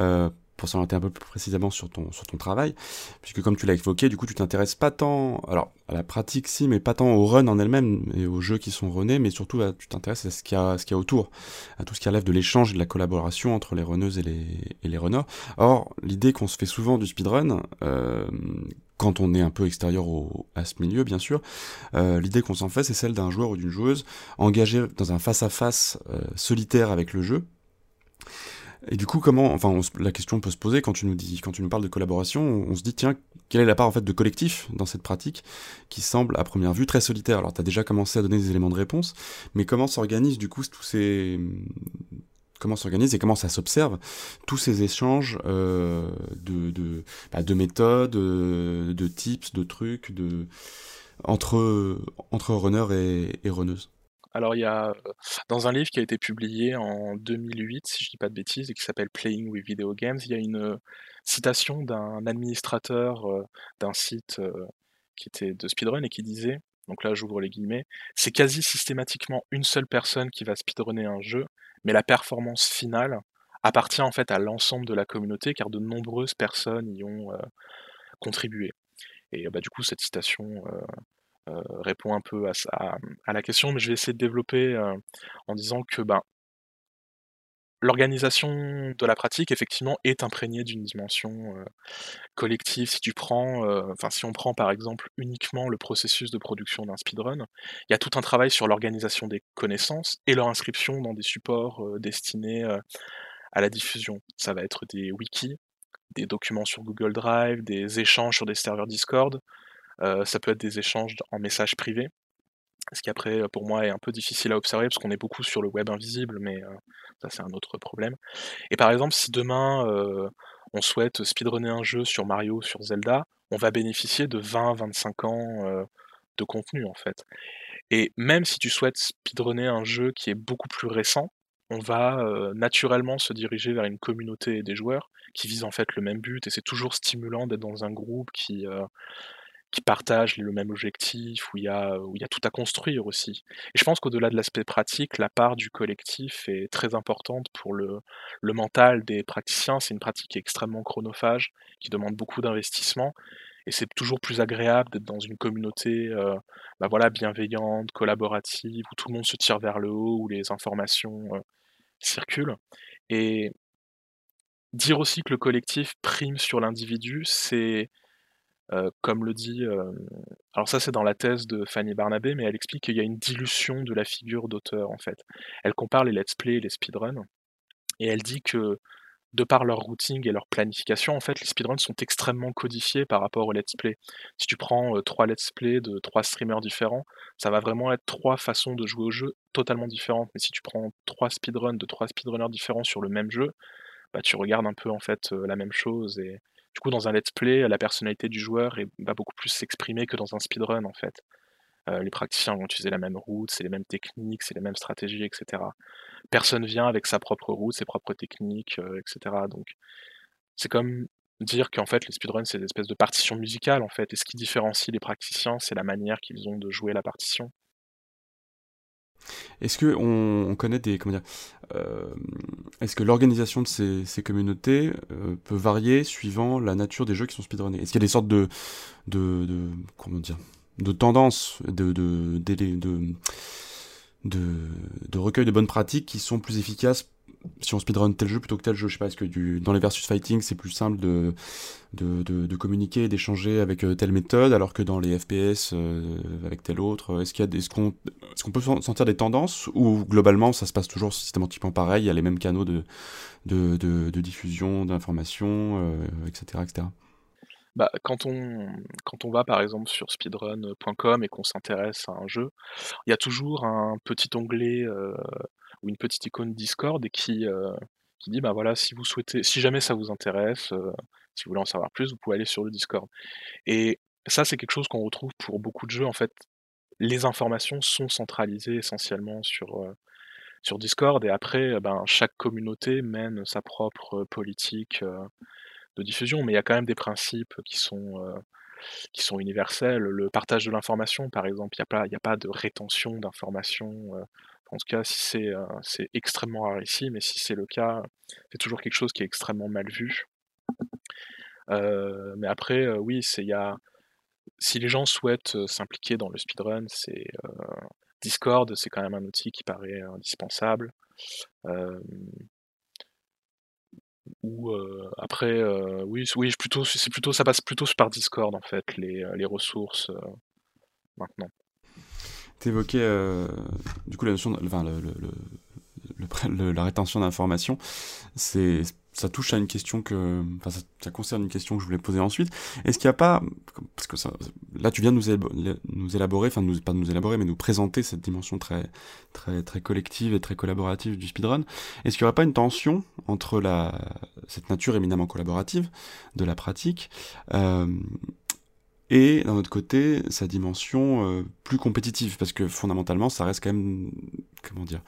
Euh, pour s'orienter un peu plus précisément sur ton, sur ton travail, puisque comme tu l'as évoqué, du coup, tu t'intéresses pas tant, alors, à la pratique, si, mais pas tant au run en elle-même et aux jeux qui sont runnés, mais surtout, tu t'intéresses à ce qu'il y a, ce qu'il y a autour, à tout ce qui relève de l'échange et de la collaboration entre les runneuses et les, et les runners. Or, l'idée qu'on se fait souvent du speedrun, euh, quand on est un peu extérieur au, à ce milieu, bien sûr, euh, l'idée qu'on s'en fait, c'est celle d'un joueur ou d'une joueuse engagé dans un face-à-face euh, solitaire avec le jeu, et du coup, comment, enfin, la question peut se poser quand tu nous dis, quand tu nous parles de collaboration, on, se dit tiens, quelle est la part en fait de collectif dans cette pratique qui semble à première vue très solitaire? Alors, tu as déjà commencé à donner des éléments de réponse, mais comment s'organisent du coup tous ces comment s'organise et comment ça s'observe tous ces échanges euh, de de, bah, de méthodes, euh, de tips, de trucs, de entre entre runners et, et runneuses? Alors il y a, dans un livre qui a été publié en 2008, si je dis pas de bêtises, et qui s'appelle Playing with Video Games, il y a une citation d'un administrateur d'un site qui était de speedrun et qui disait, donc là j'ouvre les guillemets, c'est quasi systématiquement une seule personne qui va speedrunner un jeu, mais la performance finale appartient en fait à l'ensemble de la communauté car de nombreuses personnes y ont contribué. Et bah, du coup cette citation répond un peu à, la question, mais je vais essayer de développer euh, en disant que ben, l'organisation de la pratique, effectivement, est imprégnée d'une dimension euh, collective. Si tu prends, si on prend par exemple uniquement le processus de production d'un speedrun, il y a tout un travail sur l'organisation des connaissances et leur inscription dans des supports destinés à la diffusion. Ça va être des wikis, des documents sur Google Drive, des échanges sur des serveurs Discord, euh, ça peut être des échanges en messages privés, ce qui après pour moi est un peu difficile à observer parce qu'on est beaucoup sur le web invisible, mais euh, ça c'est un autre problème. Et par exemple, si demain euh, on souhaite speedrunner un jeu sur Mario, sur Zelda, on va bénéficier de 20-25 ans de contenu en fait. Et même si tu souhaites speedrunner un jeu qui est beaucoup plus récent, on va naturellement se diriger vers une communauté des joueurs qui visent en fait le même but et c'est toujours stimulant d'être dans un groupe qui, qui partagent le même objectif, où il y a, où il y a tout à construire aussi. Et je pense qu'au-delà de l'aspect pratique, la part du collectif est très importante pour le, mental des praticiens. C'est une pratique extrêmement chronophage, qui demande beaucoup d'investissement. Et c'est toujours plus agréable d'être dans une communauté euh, bah voilà, bienveillante, collaborative, où tout le monde se tire vers le haut, où les informations euh, circulent. Et dire aussi que le collectif prime sur l'individu, c'est comme le dit, alors ça c'est dans la thèse de Fanny Barnabé, mais elle explique qu'il y a une dilution de la figure d'auteur en fait. Elle compare les let's play et les speedruns, et elle dit que de par leur routing et leur planification, en fait, les speedruns sont extrêmement codifiés par rapport aux let's play. Si tu prends trois let's play de trois streamers différents, ça va vraiment être trois façons de jouer au jeu totalement différentes. Mais si tu prends trois speedruns de trois speedrunners différents sur le même jeu, bah, tu regardes un peu en fait la même chose et du coup, dans un let's play, la personnalité du joueur va beaucoup plus s'exprimer que dans un speedrun, en fait. Euh, les praticiens vont utiliser la même route, c'est les mêmes techniques, c'est les mêmes stratégies, etc. Personne vient avec sa propre route, ses propres techniques, euh, etc. Donc, c'est comme dire qu'en fait, les speedruns, c'est des espèces de partitions musicales, en fait. Et ce qui différencie les praticiens, c'est la manière qu'ils ont de jouer la partition. Est-ce que on, connaît des comment dire euh, Est-ce que l'organisation de ces, communautés euh, peut varier suivant la nature des jeux qui sont speedrunnés? Est-ce qu'il y a des sortes de de, tendances de, de recueil de bonnes pratiques qui sont plus efficaces si on speedrun tel jeu plutôt que tel jeu, je sais pas, est-ce que dans les versus fighting c'est plus simple de, de, de, communiquer et d'échanger avec euh, telle méthode alors que dans les FPS euh, avec telle autre Est-ce qu'il y a est-ce qu'on est qu'on peut sentir des tendances ou globalement ça se passe toujours systématiquement pareil, il y a les mêmes canaux de, de, de, diffusion d'informations, etc., euh, etc. Bah, quand on quand on va par exemple sur speedrun.com et qu'on s'intéresse à un jeu, il y a toujours un petit onglet, ou une petite icône Discord qui, qui dit: «Bah, voilà, si vous souhaitez si jamais ça vous intéresse, si vous voulez en savoir plus, vous pouvez aller sur le Discord» et ça, c'est quelque chose qu'on retrouve pour beaucoup de jeux, en fait. Les informations sont centralisées essentiellement sur, sur Discord et après, ben, chaque communauté mène sa propre politique, de diffusion, mais il y a quand même des principes qui sont, qui sont universels. Le partage de l'information, par exemple, il y a pas a pas de rétention d'informations, en tout cas, si c'est, c'est extrêmement rare ici, mais si c'est le cas, c'est toujours quelque chose qui est extrêmement mal vu. mais après, oui, c'est il y a si les gens souhaitent, s'impliquer dans le speedrun, c'est, Discord, c'est quand même un outil qui paraît indispensable. ou, après, oui, oui, plutôt c'est plutôt ça passe plutôt par Discord, en fait, les ressources, maintenant. T'évoquais euh, du coup la notion, de, enfin, le, la rétention d'informations. C'est ça touche à une question que, enfin, ça, concerne une question que je voulais poser ensuite. Est-ce qu'il n'y a pas, parce que ça, là tu viens de nous, élaborer, enfin nous, pas nous élaborer, mais nous présenter cette dimension très, très, très collective et très collaborative du speedrun. Est-ce qu'il n'y aurait pas une tension entre la, cette nature éminemment collaborative de la pratique euh, et d'un autre côté sa dimension euh, plus compétitive parce que fondamentalement ça reste quand même comment dire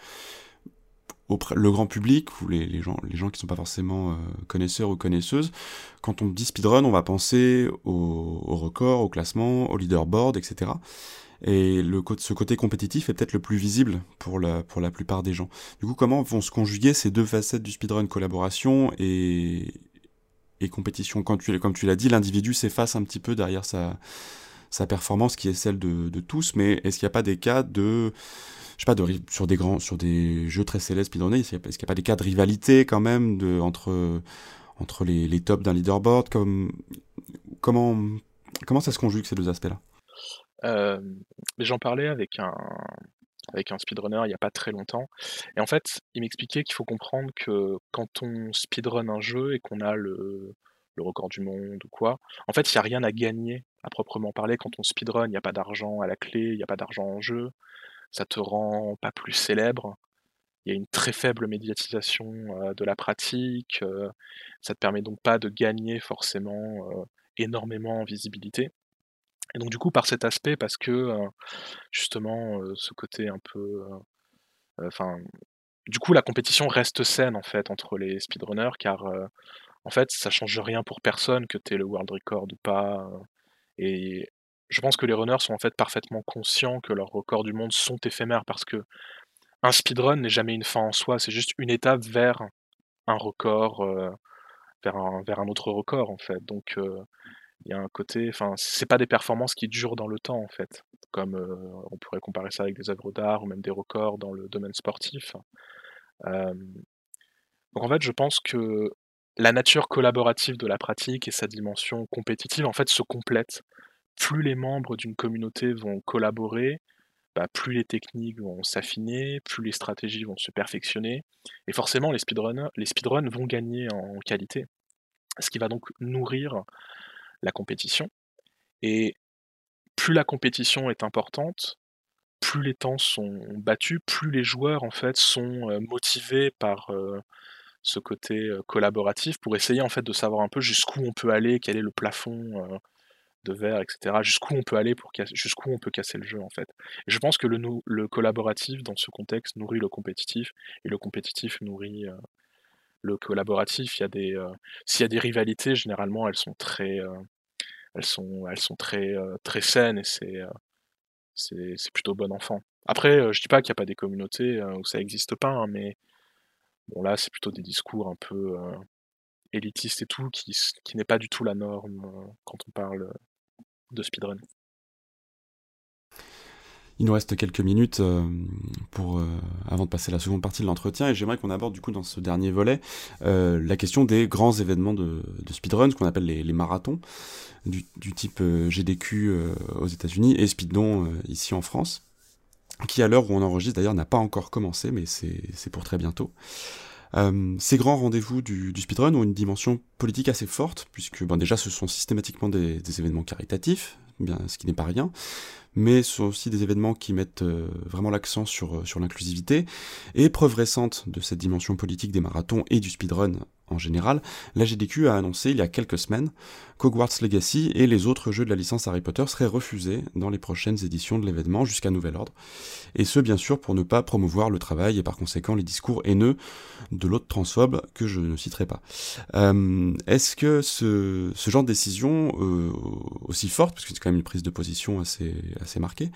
le grand public ou les, les gens les gens qui sont pas forcément euh, connaisseurs ou connaisseuses. Quand on dit speedrun on va penser au, au record au classement au leaderboard etc et le ce côté compétitif est peut-être le plus visible pour la pour la plupart des gens. Du coup comment vont se conjuguer ces deux facettes du speedrun collaboration et et compétition. Quand tu, comme tu l'as dit, l'individu s'efface un petit peu derrière sa, performance qui est celle de, tous, mais est-ce qu'il n'y a pas des cas de, je sais pas, de, sur des grands, sur des jeux très célestes speedrunnés, est-ce qu'il n'y a, pas des cas de rivalité quand même de, entre, entre les, les tops d'un leaderboard? Comme, comment, comment ça se conjugue ces deux aspects-là? Euh, J'en parlais avec un, avec un speedrunner il n'y a pas très longtemps. Et en fait, il m'expliquait qu'il faut comprendre que quand on speedrun un jeu et qu'on a le, record du monde ou quoi, en fait, il n'y a rien à gagner à proprement parler. Quand on speedrun, il n'y a pas d'argent à la clé, il n'y a pas d'argent en jeu, ça te rend pas plus célèbre. Il y a une très faible médiatisation euh, de la pratique, euh, ça te permet donc pas de gagner forcément euh, énormément en visibilité. Et donc du coup, par cet aspect, parce que justement, ce côté un peu, enfin, du coup, la compétition reste saine en fait entre les speedrunners, car en fait, ça change rien pour personne que tu aies le world record ou pas. et je pense que les runners sont en fait parfaitement conscients que leurs records du monde sont éphémères, parce que un speedrun n'est jamais une fin en soi, c'est juste une étape vers un record, vers un, vers un autre record en fait. Donc il y a un côté, enfin, c'est pas des performances qui durent dans le temps en fait, comme on pourrait comparer ça avec des œuvres d'art ou même des records dans le domaine sportif. donc en fait, je pense que la nature collaborative de la pratique et sa dimension compétitive en fait se complètent. Plus les membres d'une communauté vont collaborer, bah, plus les techniques vont s'affiner, plus les stratégies vont se perfectionner, et forcément les speedrunners, les speedruns vont gagner en qualité, ce qui va donc nourrir la compétition. Et plus la compétition est importante, plus les temps sont battus, plus les joueurs en fait sont motivés par ce côté collaboratif pour essayer en fait de savoir un peu jusqu'où on peut aller, quel est le plafond de verre, etc. Jusqu'où on peut aller pour jusqu'où on peut casser le jeu en fait. Et je pense que le collaboratif dans ce contexte nourrit le compétitif et le compétitif nourrit le collaboratif, il y des, s'il y a des rivalités, généralement, elles sont très, elles sont, très, très saines et c'est, c'est, plutôt bon enfant. Après, je dis pas qu'il y a pas des communautés, où ça existe pas, hein, mais bon là, c'est plutôt des discours un peu, élitistes et tout, qui qui n'est pas du tout la norme, quand on parle, de speedrun. Il nous reste quelques minutes euh, pour, euh, avant de passer à la seconde partie de l'entretien et j'aimerais qu'on aborde du coup dans ce dernier volet euh, la question des grands événements de, speedrun, ce qu'on appelle les, marathons, du, type GDQ aux États-Unis et Speedon ici en France, qui à l'heure où on enregistre d'ailleurs n'a pas encore commencé, mais c'est pour très bientôt. ces grands rendez-vous du, speedrun ont une dimension politique assez forte, puisque déjà ce sont systématiquement des événements caritatifs, ce qui n'est pas rien, mais ce sont aussi des événements qui mettent euh, vraiment l'accent sur, euh, sur l'inclusivité. Et preuve récente de cette dimension politique des marathons et du speedrun en général, la GDQ a annoncé il y a quelques semaines qu'Hogwarts Legacy et les autres jeux de la licence Harry Potter seraient refusés dans les prochaines éditions de l'événement jusqu'à nouvel ordre. Et ce, bien sûr, pour ne pas promouvoir le travail et par conséquent les discours haineux de l'autre transphobe que je ne citerai pas. Euh, est-ce que ce, ce, genre de décision, euh, aussi forte, parce que c'est quand même une prise de position assez, assez marquée,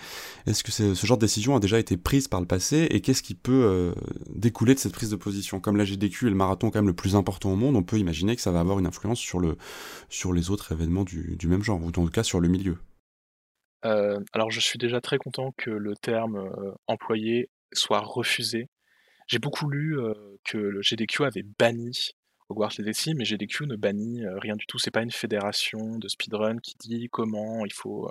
est-ce que ce genre de décision a déjà été prise par le passé et qu'est-ce qui peut euh, découler de cette prise de position? Comme la GDQ est le marathon quand même le plus important au monde, on peut imaginer que ça va avoir une influence sur, le, sur les autres événements du, même genre, ou en tout cas sur le milieu. Euh, alors je suis déjà très content que le terme euh, employé soit refusé. J'ai beaucoup lu euh, que le GDQ avait banni Hogwarts Legacy, mais GDQ ne bannit rien du tout. C'est pas une fédération de speedrun qui dit comment il faut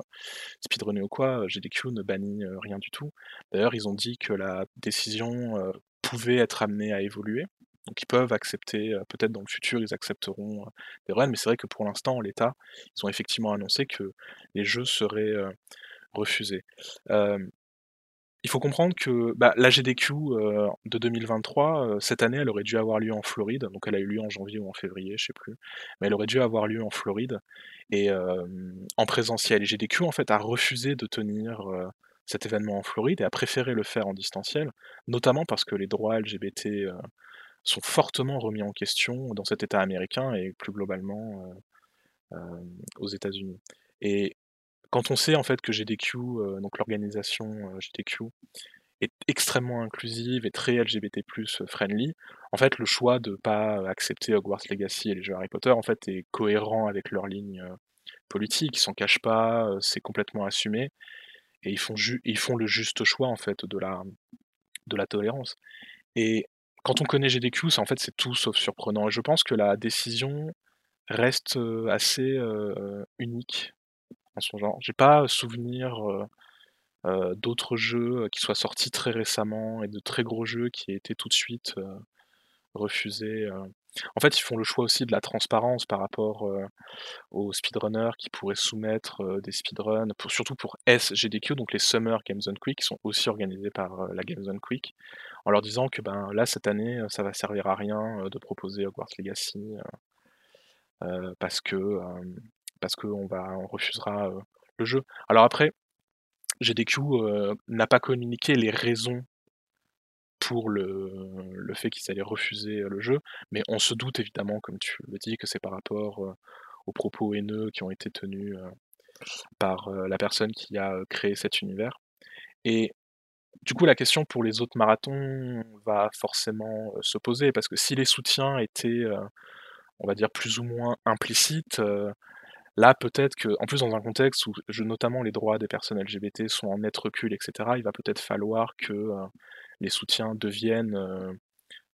speedrunner ou quoi. GDQ ne bannit rien du tout. D'ailleurs, ils ont dit que la décision pouvait être amenée à évoluer. Donc ils peuvent accepter, peut-être dans le futur, ils accepteront des runs, mais c'est vrai que pour l'instant, en l'état, ils ont effectivement annoncé que les jeux seraient refusés. il faut comprendre que bah, la GDQ de 2023, cette année, elle aurait dû avoir lieu en Floride, donc elle a eu lieu en janvier ou en février, je sais plus, mais elle aurait dû avoir lieu en Floride et en présentiel. Et GDQ en fait a refusé de tenir cet événement en Floride et a préféré le faire en distanciel, notamment parce que les droits LGBT sont fortement remis en question dans cet État américain et plus globalement euh, euh, aux États-Unis. Et quand on sait en fait que GDQ, euh, donc l'organisation GDQ, est extrêmement inclusive et très LGBT+ friendly, en fait le choix de pas accepter Hogwarts Legacy et les jeux Harry Potter en fait est cohérent avec leur ligne politique, ils s'en cachent pas, c'est complètement assumé et ils font, ils font le juste choix en fait de la, de la tolérance. Et quand on connaît GDQ, c'est en fait c'est tout sauf surprenant. Et je pense que la décision reste assez unique en son genre. J'ai pas souvenir d'autres jeux qui soient sortis très récemment et de très gros jeux qui aient été tout de suite refusés. En fait, ils font le choix aussi de la transparence par rapport aux speedrunners qui pourraient soumettre des speedruns, surtout pour SGDQ, donc les Summer Games on Quick, qui sont aussi organisés par la Games on Quick en leur disant que ben là cette année ça va servir à rien de proposer Hogwarts Legacy parce que parce qu'on on refusera le jeu. Alors après, GDQ n'a pas communiqué les raisons pour le, fait qu'ils allaient refuser le jeu, mais on se doute évidemment, comme tu le dis, que c'est par rapport aux propos haineux qui ont été tenus par la personne qui a créé cet univers. Et du coup, la question pour les autres marathons va forcément se poser, parce que si les soutiens étaient, on va dire, plus ou moins implicites, là, peut-être que, en plus, dans un contexte où notamment les droits des personnes LGBT sont en net recul, etc., il va peut-être falloir que les soutiens deviennent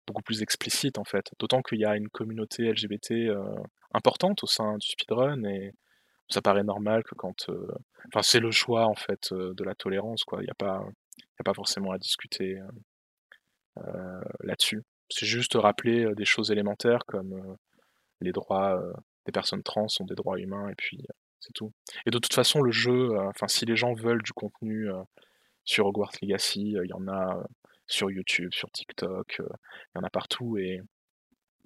beaucoup plus explicites, en fait. D'autant qu'il y a une communauté LGBT importante au sein du speedrun, et ça paraît normal que quand... Enfin, c'est le choix, en fait, de la tolérance, quoi. Il n'y a pas a pas forcément à discuter là-dessus. C'est juste rappeler des choses élémentaires comme les droits des personnes trans sont des droits humains et puis c'est tout. Et de toute façon, le jeu, enfin, si les gens veulent du contenu sur Hogwarts Legacy, il y en a sur YouTube, sur TikTok, il y en a partout et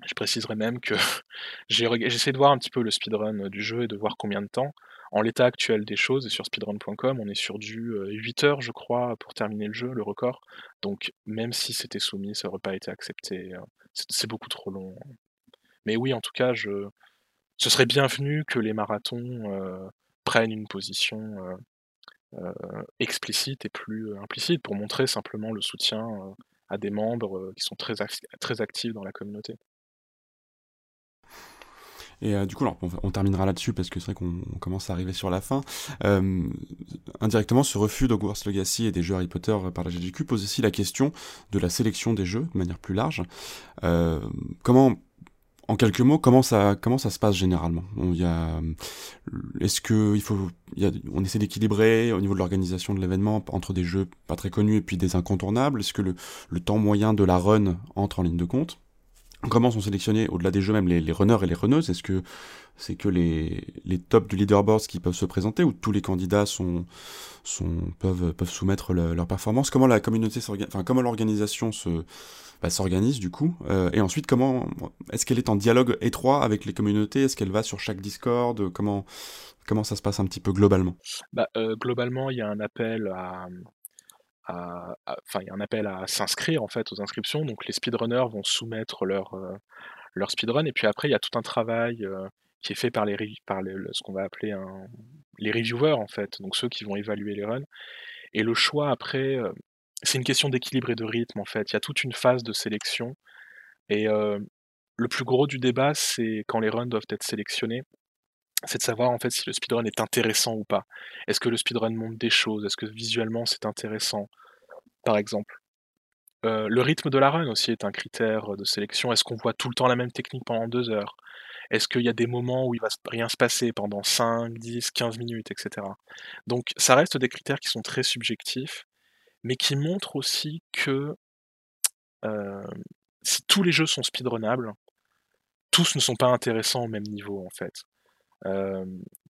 je préciserai même que *laughs* j'ai essayé de voir un petit peu le speedrun du jeu et de voir combien de temps. En l'état actuel des choses, et sur speedrun.com, on est sur du 8 heures, je crois, pour terminer le jeu, le record. Donc, même si c'était soumis, ça n'aurait pas été accepté. C'est beaucoup trop long. Mais oui, en tout cas, ce serait bienvenu que les marathons prennent une position explicite et plus implicite pour montrer simplement le soutien à des membres qui sont très, très actifs dans la communauté. Et euh, du coup, alors, on, terminera là-dessus parce que c'est vrai qu'on commence à arriver sur la fin. Euh, indirectement, ce refus d'Hogwarts Legacy et des jeux Harry Potter par la GDQ pose aussi la question de la sélection des jeux de manière plus large. Euh, comment en quelques mots, comment ça, comment ça se passe généralement? On, Est-ce que il faut, y a, on essaie d'équilibrer au niveau de l'organisation de l'événement entre des jeux pas très connus et puis des incontournables? Est-ce que le, le, temps moyen de la run entre en ligne de compte? Comment sont sélectionnés, au-delà des jeux même, les, runners et les runneuses? Est-ce que c'est que les, les tops du leaderboard qui peuvent se présenter ou tous les candidats sont, sont, peuvent, peuvent soumettre leur performance. Comment la communauté enfin, comment l'organisation bah, s'organise du coup euh, Et ensuite, comment est-ce qu'elle est en dialogue étroit avec les communautés? Est-ce qu'elle va sur chaque Discord? Comment, comment ça se passe un petit peu globalement? Bah, euh, Globalement, il y a un appel à, il y a un appel à s'inscrire en fait aux inscriptions. Donc les speedrunners vont soumettre leur, euh, leur speedrun. Et puis après il y a tout un travail qui est fait par les par ce qu'on va appeler les reviewers en fait, donc ceux qui vont évaluer les runs. Et le choix après, euh, c'est une question d'équilibre et de rythme en fait. Il y a toute une phase de sélection et le plus gros du débat, c'est quand les runs doivent être sélectionnés c'est de savoir en fait si le speedrun est intéressant ou pas. Est-ce que le speedrun montre des choses? Est-ce que visuellement c'est intéressant Par exemple? Euh, le rythme de la run aussi est un critère de sélection. Est-ce qu'on voit tout le temps la même technique pendant deux heures? Est-ce qu'il y a des moments où il va rien se passer pendant 5, 10, 15 minutes, etc. Donc ça reste des critères qui sont très subjectifs, mais qui montrent aussi que si tous les jeux sont speedrunnables, tous ne sont pas intéressants au même niveau en fait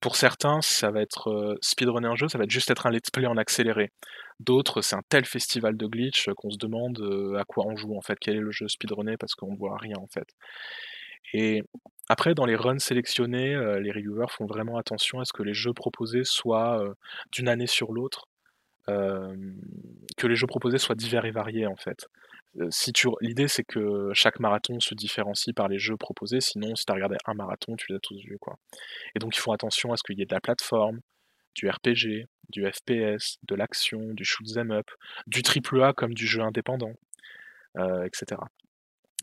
pour certains, ça va être speedrunner un jeu, ça va juste être un let's play en accéléré. D'autres, c'est un tel festival de glitch qu'on se demande à quoi on joue en fait, quel est le jeu speedrunné parce qu'on ne voit rien en fait. Après, dans les runs sélectionnés, les reviewers font vraiment attention à ce que les jeux proposés soient d'une année sur l'autre, que les jeux proposés soient divers et variés en fait l'idée c'est que chaque marathon se différencie par les jeux proposés, sinon si tu as regardé un marathon, tu les as tous vus quoi. Et donc ils font attention à ce qu'il y ait de la plateforme, du RPG, du FPS, de l'action, du shoot 'em up, du triple A comme du jeu indépendant, etc.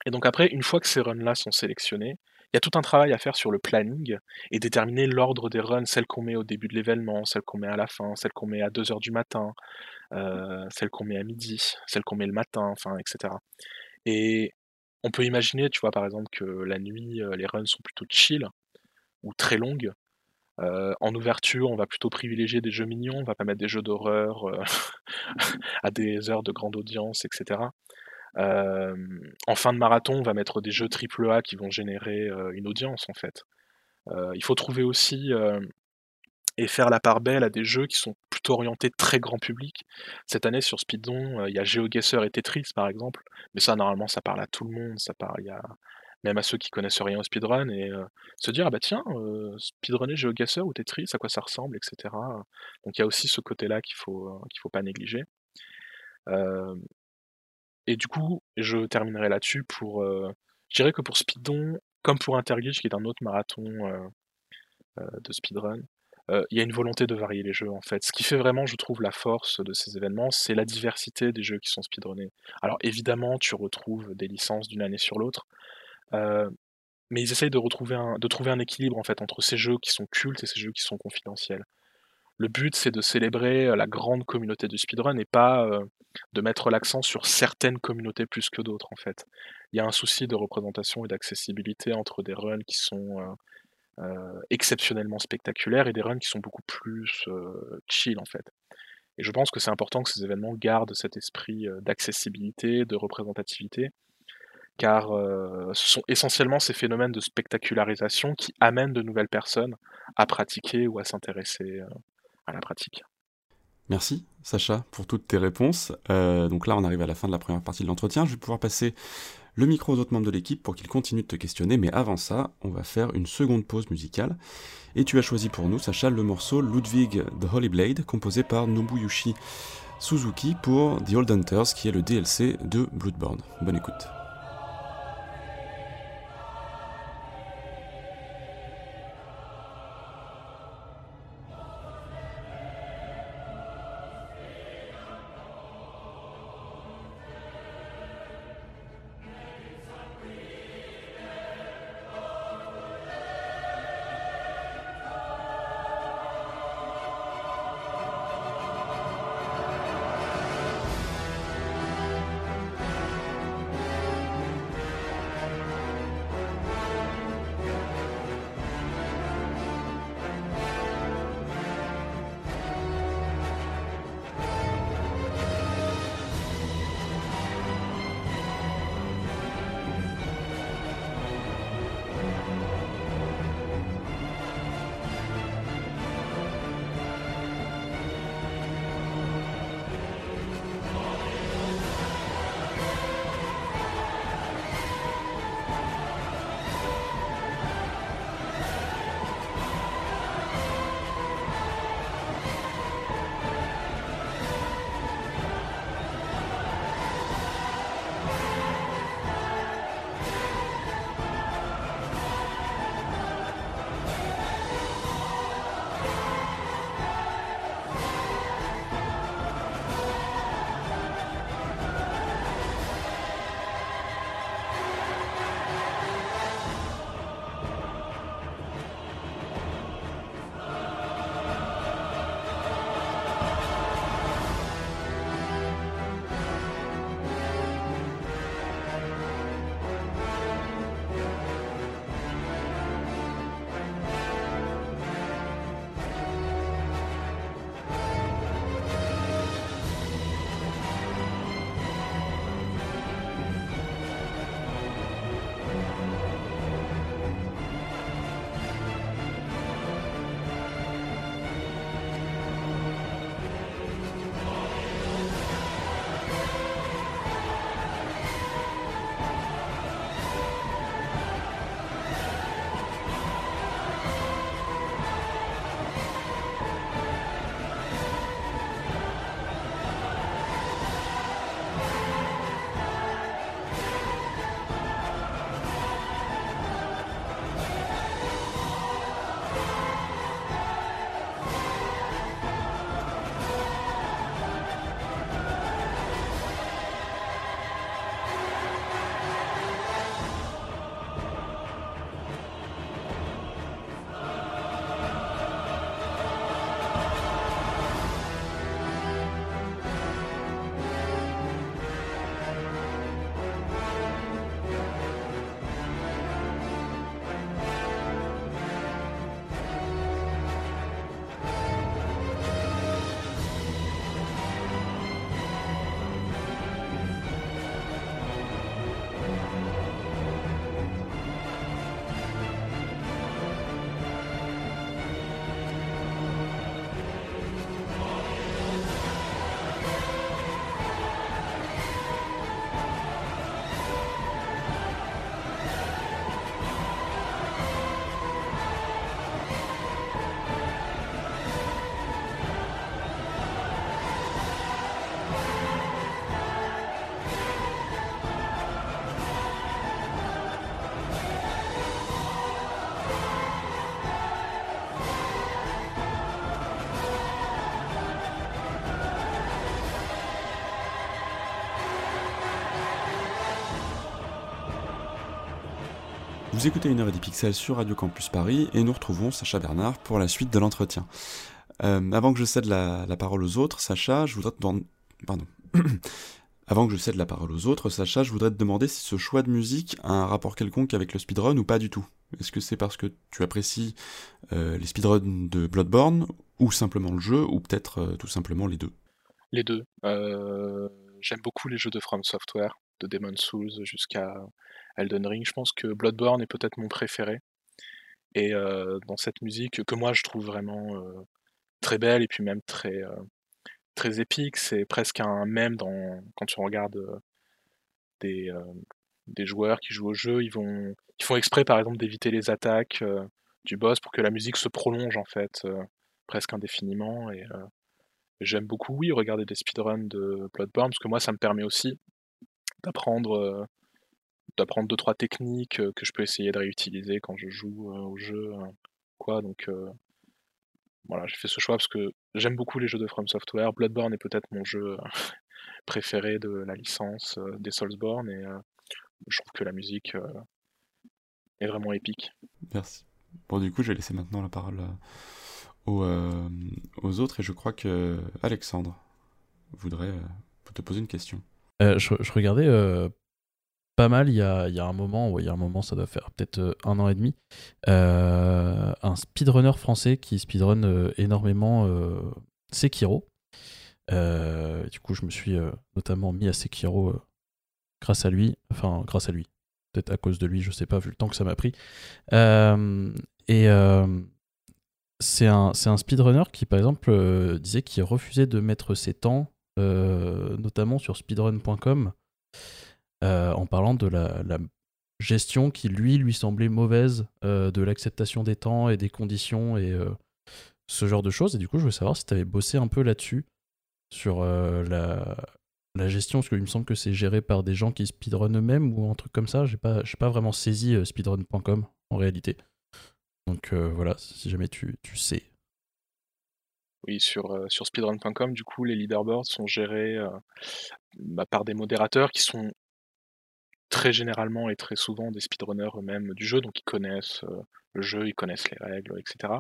Et donc après, une fois que ces runs là sont sélectionnés, il y a tout un travail à faire sur le planning et déterminer l'ordre des runs, celles qu'on met au début de l'événement, celles qu'on met à la fin, celles qu'on met à 2h du matin, euh, celles qu'on met à midi, celles qu'on met le matin, enfin, etc. Et on peut imaginer, tu vois, par exemple, que la nuit, euh, les runs sont plutôt chill ou très longues. Euh, en ouverture, on va plutôt privilégier des jeux mignons, on va pas mettre des jeux d'horreur *laughs* à des heures de grande audience, etc. en fin de marathon, on va mettre des jeux AAA qui vont générer une audience en fait. il faut trouver aussi et faire la part belle à des jeux qui sont plutôt orientés très grand public. Cette année sur Speedon, il y a GeoGuessr et Tetris par exemple, mais ça normalement ça parle à tout le monde, ça parle, y a même à ceux qui connaissent rien au speedrun et se dire ah bah tiens speedrunner GeoGuessr ou Tetris à quoi ça ressemble etc. Donc il y a aussi ce côté-là qu'il faut faut pas négliger. Et du coup je terminerai là-dessus pour je dirais que pour Speedon comme pour Interglitch qui est un autre marathon de speedrun, il y a une volonté de varier les jeux en fait. Ce qui fait vraiment, je trouve, la force de ces événements, c'est la diversité des jeux qui sont speedrunnés. Alors évidemment, tu retrouves des licences d'une année sur l'autre, mais ils essayent de, retrouver trouver un équilibre en fait entre ces jeux qui sont cultes et ces jeux qui sont confidentiels. Le but, c'est de célébrer la grande communauté du speedrun et pas de mettre l'accent sur certaines communautés plus que d'autres en fait. Il y a un souci de représentation et d'accessibilité entre des runs qui sont euh, exceptionnellement spectaculaires et des runs qui sont beaucoup plus euh, chill en fait. Et je pense que c'est important que ces événements gardent cet esprit euh, d'accessibilité, de représentativité, car ce sont essentiellement ces phénomènes de spectacularisation qui amènent de nouvelles personnes à pratiquer ou à s'intéresser la pratique. Merci Sacha pour toutes tes réponses. donc là on arrive à la fin de la première partie de l'entretien. Je vais pouvoir passer le micro aux autres membres de l'équipe pour qu'ils continuent de te questionner, mais avant ça, on va faire une seconde pause musicale. Et tu as choisi pour nous, Sacha, le morceau Ludwig the Holy Blade, composé par Nobuyushi Suzuki pour The Old Hunters, qui est le DLC de Bloodborne. Bonne écoute. Vous écoutez une heure des pixels sur Radio Campus Paris et nous retrouvons Sacha Bernard pour la suite de l'entretien. Euh, avant que je cède la, parole aux autres, Sacha, je voudrais te demander... Pardon. *coughs* avant que je cède la parole aux autres, Sacha, je voudrais te demander si ce choix de musique a un rapport quelconque avec le speedrun ou pas du tout. Est-ce que c'est parce que tu apprécies euh, les speedruns de Bloodborne ou simplement le jeu ou peut-être euh, tout simplement les deux? Les deux. J'aime beaucoup les jeux de From Software, de Demon's Souls jusqu'à Elden Ring. Je pense que Bloodborne est peut-être mon préféré. Et euh, dans cette musique que moi je trouve vraiment euh, très belle et puis même très, euh, très épique, c'est presque un mème dans, quand tu regardes des, des joueurs qui jouent au jeu, ils, vont, ils font exprès par exemple d'éviter les attaques du boss pour que la musique se prolonge en fait presque indéfiniment. Et j'aime beaucoup, oui, regarder des speedruns de Bloodborne parce que moi ça me permet aussi d'apprendre d'apprendre deux trois techniques euh, que je peux essayer de réutiliser quand je joue euh, au jeu euh, quoi donc euh, voilà j'ai fait ce choix parce que j'aime beaucoup les jeux de From Software Bloodborne est peut-être mon jeu *laughs* préféré de la licence euh, des Soulsborne et euh, je trouve que la musique euh, est vraiment épique Merci. Bon, du coup, je vais laisser maintenant la parole aux, euh, aux autres et je crois que Alexandre voudrait euh, te poser une question. Euh, je, je regardais euh, pas mal il y a, il y a un moment, ouais, il y a un moment, ça doit faire peut-être euh, un an et demi, euh, un speedrunner français qui speedrun euh, énormément euh, Sekiro. Du coup, je me suis notamment mis à Sekiro grâce à lui, enfin grâce à lui, peut-être à cause de lui, je sais pas, vu le temps que ça m'a pris. Et c'est un, un speedrunner qui, par exemple, disait qu'il refusait de mettre ses temps, notamment sur speedrun.com, euh, en parlant de la, gestion qui, lui, lui semblait mauvaise euh, de l'acceptation des temps et des conditions et euh, ce genre de choses. Et du coup, je voulais savoir si tu avais bossé un peu là-dessus, sur la, gestion, parce qu'il me semble que c'est géré par des gens qui speedrun eux-mêmes ou un truc comme ça. J'ai pas, pas vraiment saisi speedrun.com en réalité. Donc voilà, si jamais tu, tu sais. Oui, sur, sur speedrun.com, du coup, les leaderboards sont gérés bah, par des modérateurs qui sont très généralement et très souvent des speedrunners eux-mêmes du jeu, donc ils connaissent euh, le jeu, ils connaissent les règles, etc.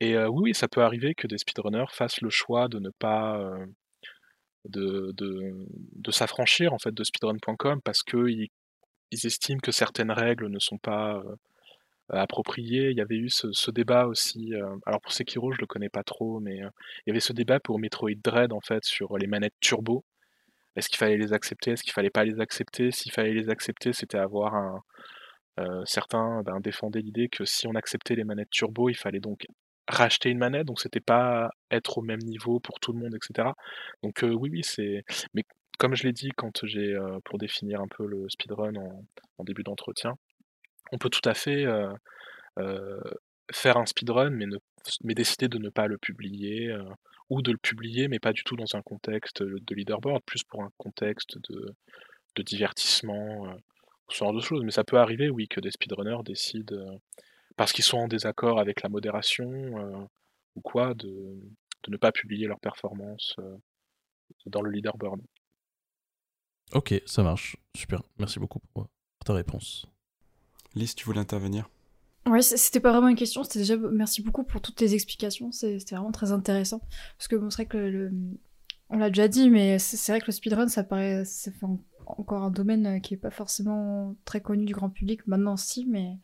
Et euh, oui, ça peut arriver que des speedrunners fassent le choix de ne pas euh, de, de, s'affranchir en fait de speedrun.com parce qu'ils ils estiment que certaines règles ne sont pas appropriées. Il y avait eu ce, débat aussi. alors pour Sekiro, je le connais pas trop, mais il y avait ce débat pour Metroid Dread en fait sur les manettes turbo. Est-ce qu'il fallait les accepter Est-ce qu'il fallait pas les accepter? S'il fallait les accepter, c'était avoir un. euh, certains ben, défendaient l'idée que si on acceptait les manettes turbo, il fallait donc racheter une manette, donc c'était pas être au même niveau pour tout le monde, etc. Donc euh, oui, oui, c'est. Mais comme je l'ai dit quand j'ai euh, pour définir un peu le speedrun en, début d'entretien, on peut tout à fait faire un speedrun, mais, ne, mais décider de ne pas le publier, euh, ou de le publier, mais pas du tout dans un contexte de leaderboard, plus pour un contexte de, de divertissement, euh, ce genre de choses. Mais ça peut arriver, oui, que des speedrunners décident, euh, parce qu'ils sont en désaccord avec la modération, euh, ou quoi, de, de ne pas publier leur performance euh, dans le leaderboard. Ok, ça marche. Super. Merci beaucoup pour, pour ta réponse. Lise, tu voulais intervenir? Ouais, c'était pas vraiment une question, c'était déjà merci beaucoup pour toutes tes explications, c'était vraiment très intéressant. Parce que bon, c'est vrai que le, on l'a déjà dit, mais c'est vrai que le speedrun, ça paraît, c'est encore un domaine euh, qui est pas forcément très connu du grand public. Maintenant, si, mais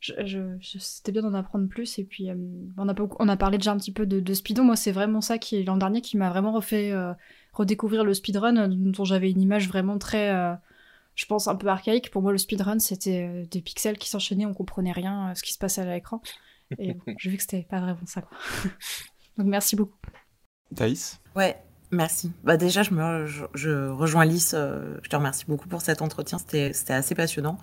c'était bien d'en apprendre plus. Et puis, euh, on, a, parlé déjà un petit peu de, de speedo. Moi, c'est vraiment ça qui, l'an dernier, qui m'a vraiment refait euh, redécouvrir le speedrun, dont j'avais une image vraiment très. Je pense un peu archaïque. Pour moi, le speedrun, c'était euh, des pixels qui s'enchaînaient, on comprenait rien à ce qui se passait à l'écran. Et *laughs* bon, j'ai vu que c'était pas vraiment ça. Quoi. *laughs* Donc merci beaucoup. Thaïs Ouais, merci. Bah déjà, je, me, je, je rejoins Lys. euh, je te remercie beaucoup pour cet entretien. C'était c'était assez passionnant.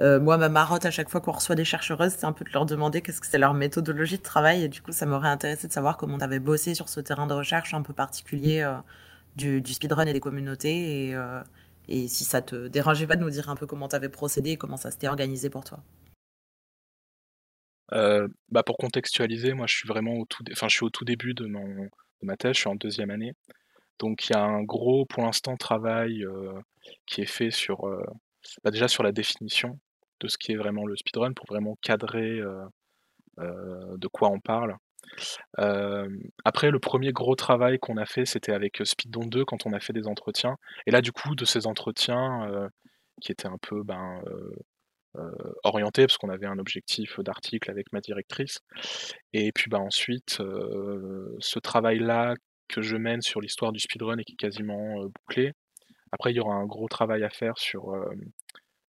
Euh, moi, ma marotte à chaque fois qu'on reçoit des chercheuses, c'est un peu de leur demander qu'est-ce que c'est leur méthodologie de travail. Et du coup, ça m'aurait intéressé de savoir comment tu avais bossé sur ce terrain de recherche un peu particulier euh, du, du speedrun et des communautés. Et, euh, et si ça te dérangeait pas de nous dire un peu comment tu avais procédé et comment ça s'était organisé pour toi? Euh, bah pour contextualiser, moi je suis vraiment au tout, enfin je suis au tout début de mon de ma thèse, je suis en deuxième année. Donc il y a un gros, pour l'instant, travail euh, qui est fait sur, euh, bah, déjà sur la définition de ce qui est vraiment le speedrun pour vraiment cadrer de quoi on parle. Après, le premier gros travail qu'on a fait, c'était avec Speedon 2 quand on a fait des entretiens. Et là, du coup, de ces entretiens qui étaient un peu ben, orientés, parce qu'on avait un objectif d'article avec ma directrice. Et puis ben, ensuite, ce travail-là que je mène sur l'histoire du speedrun et qui est quasiment bouclé. Après, il y aura un gros travail à faire sur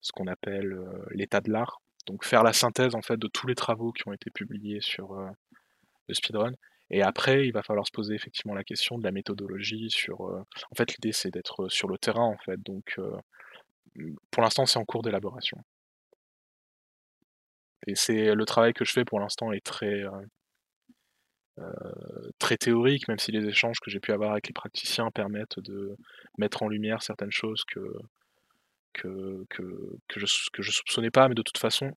ce qu'on appelle l'état de l'art. Donc faire la synthèse en fait de tous les travaux qui ont été publiés sur le speedrun. Et après, il va falloir se poser effectivement la question de la méthodologie. Sur, en fait, l'idée c'est d'être sur le terrain en fait. Donc, pour l'instant, c'est en cours d'élaboration. Et c'est le travail que je fais pour l'instant est très très théorique, même si les échanges que j'ai pu avoir avec les praticiens permettent de mettre en lumière certaines choses que, que, que, que je ne soupçonnais pas, mais de toute façon,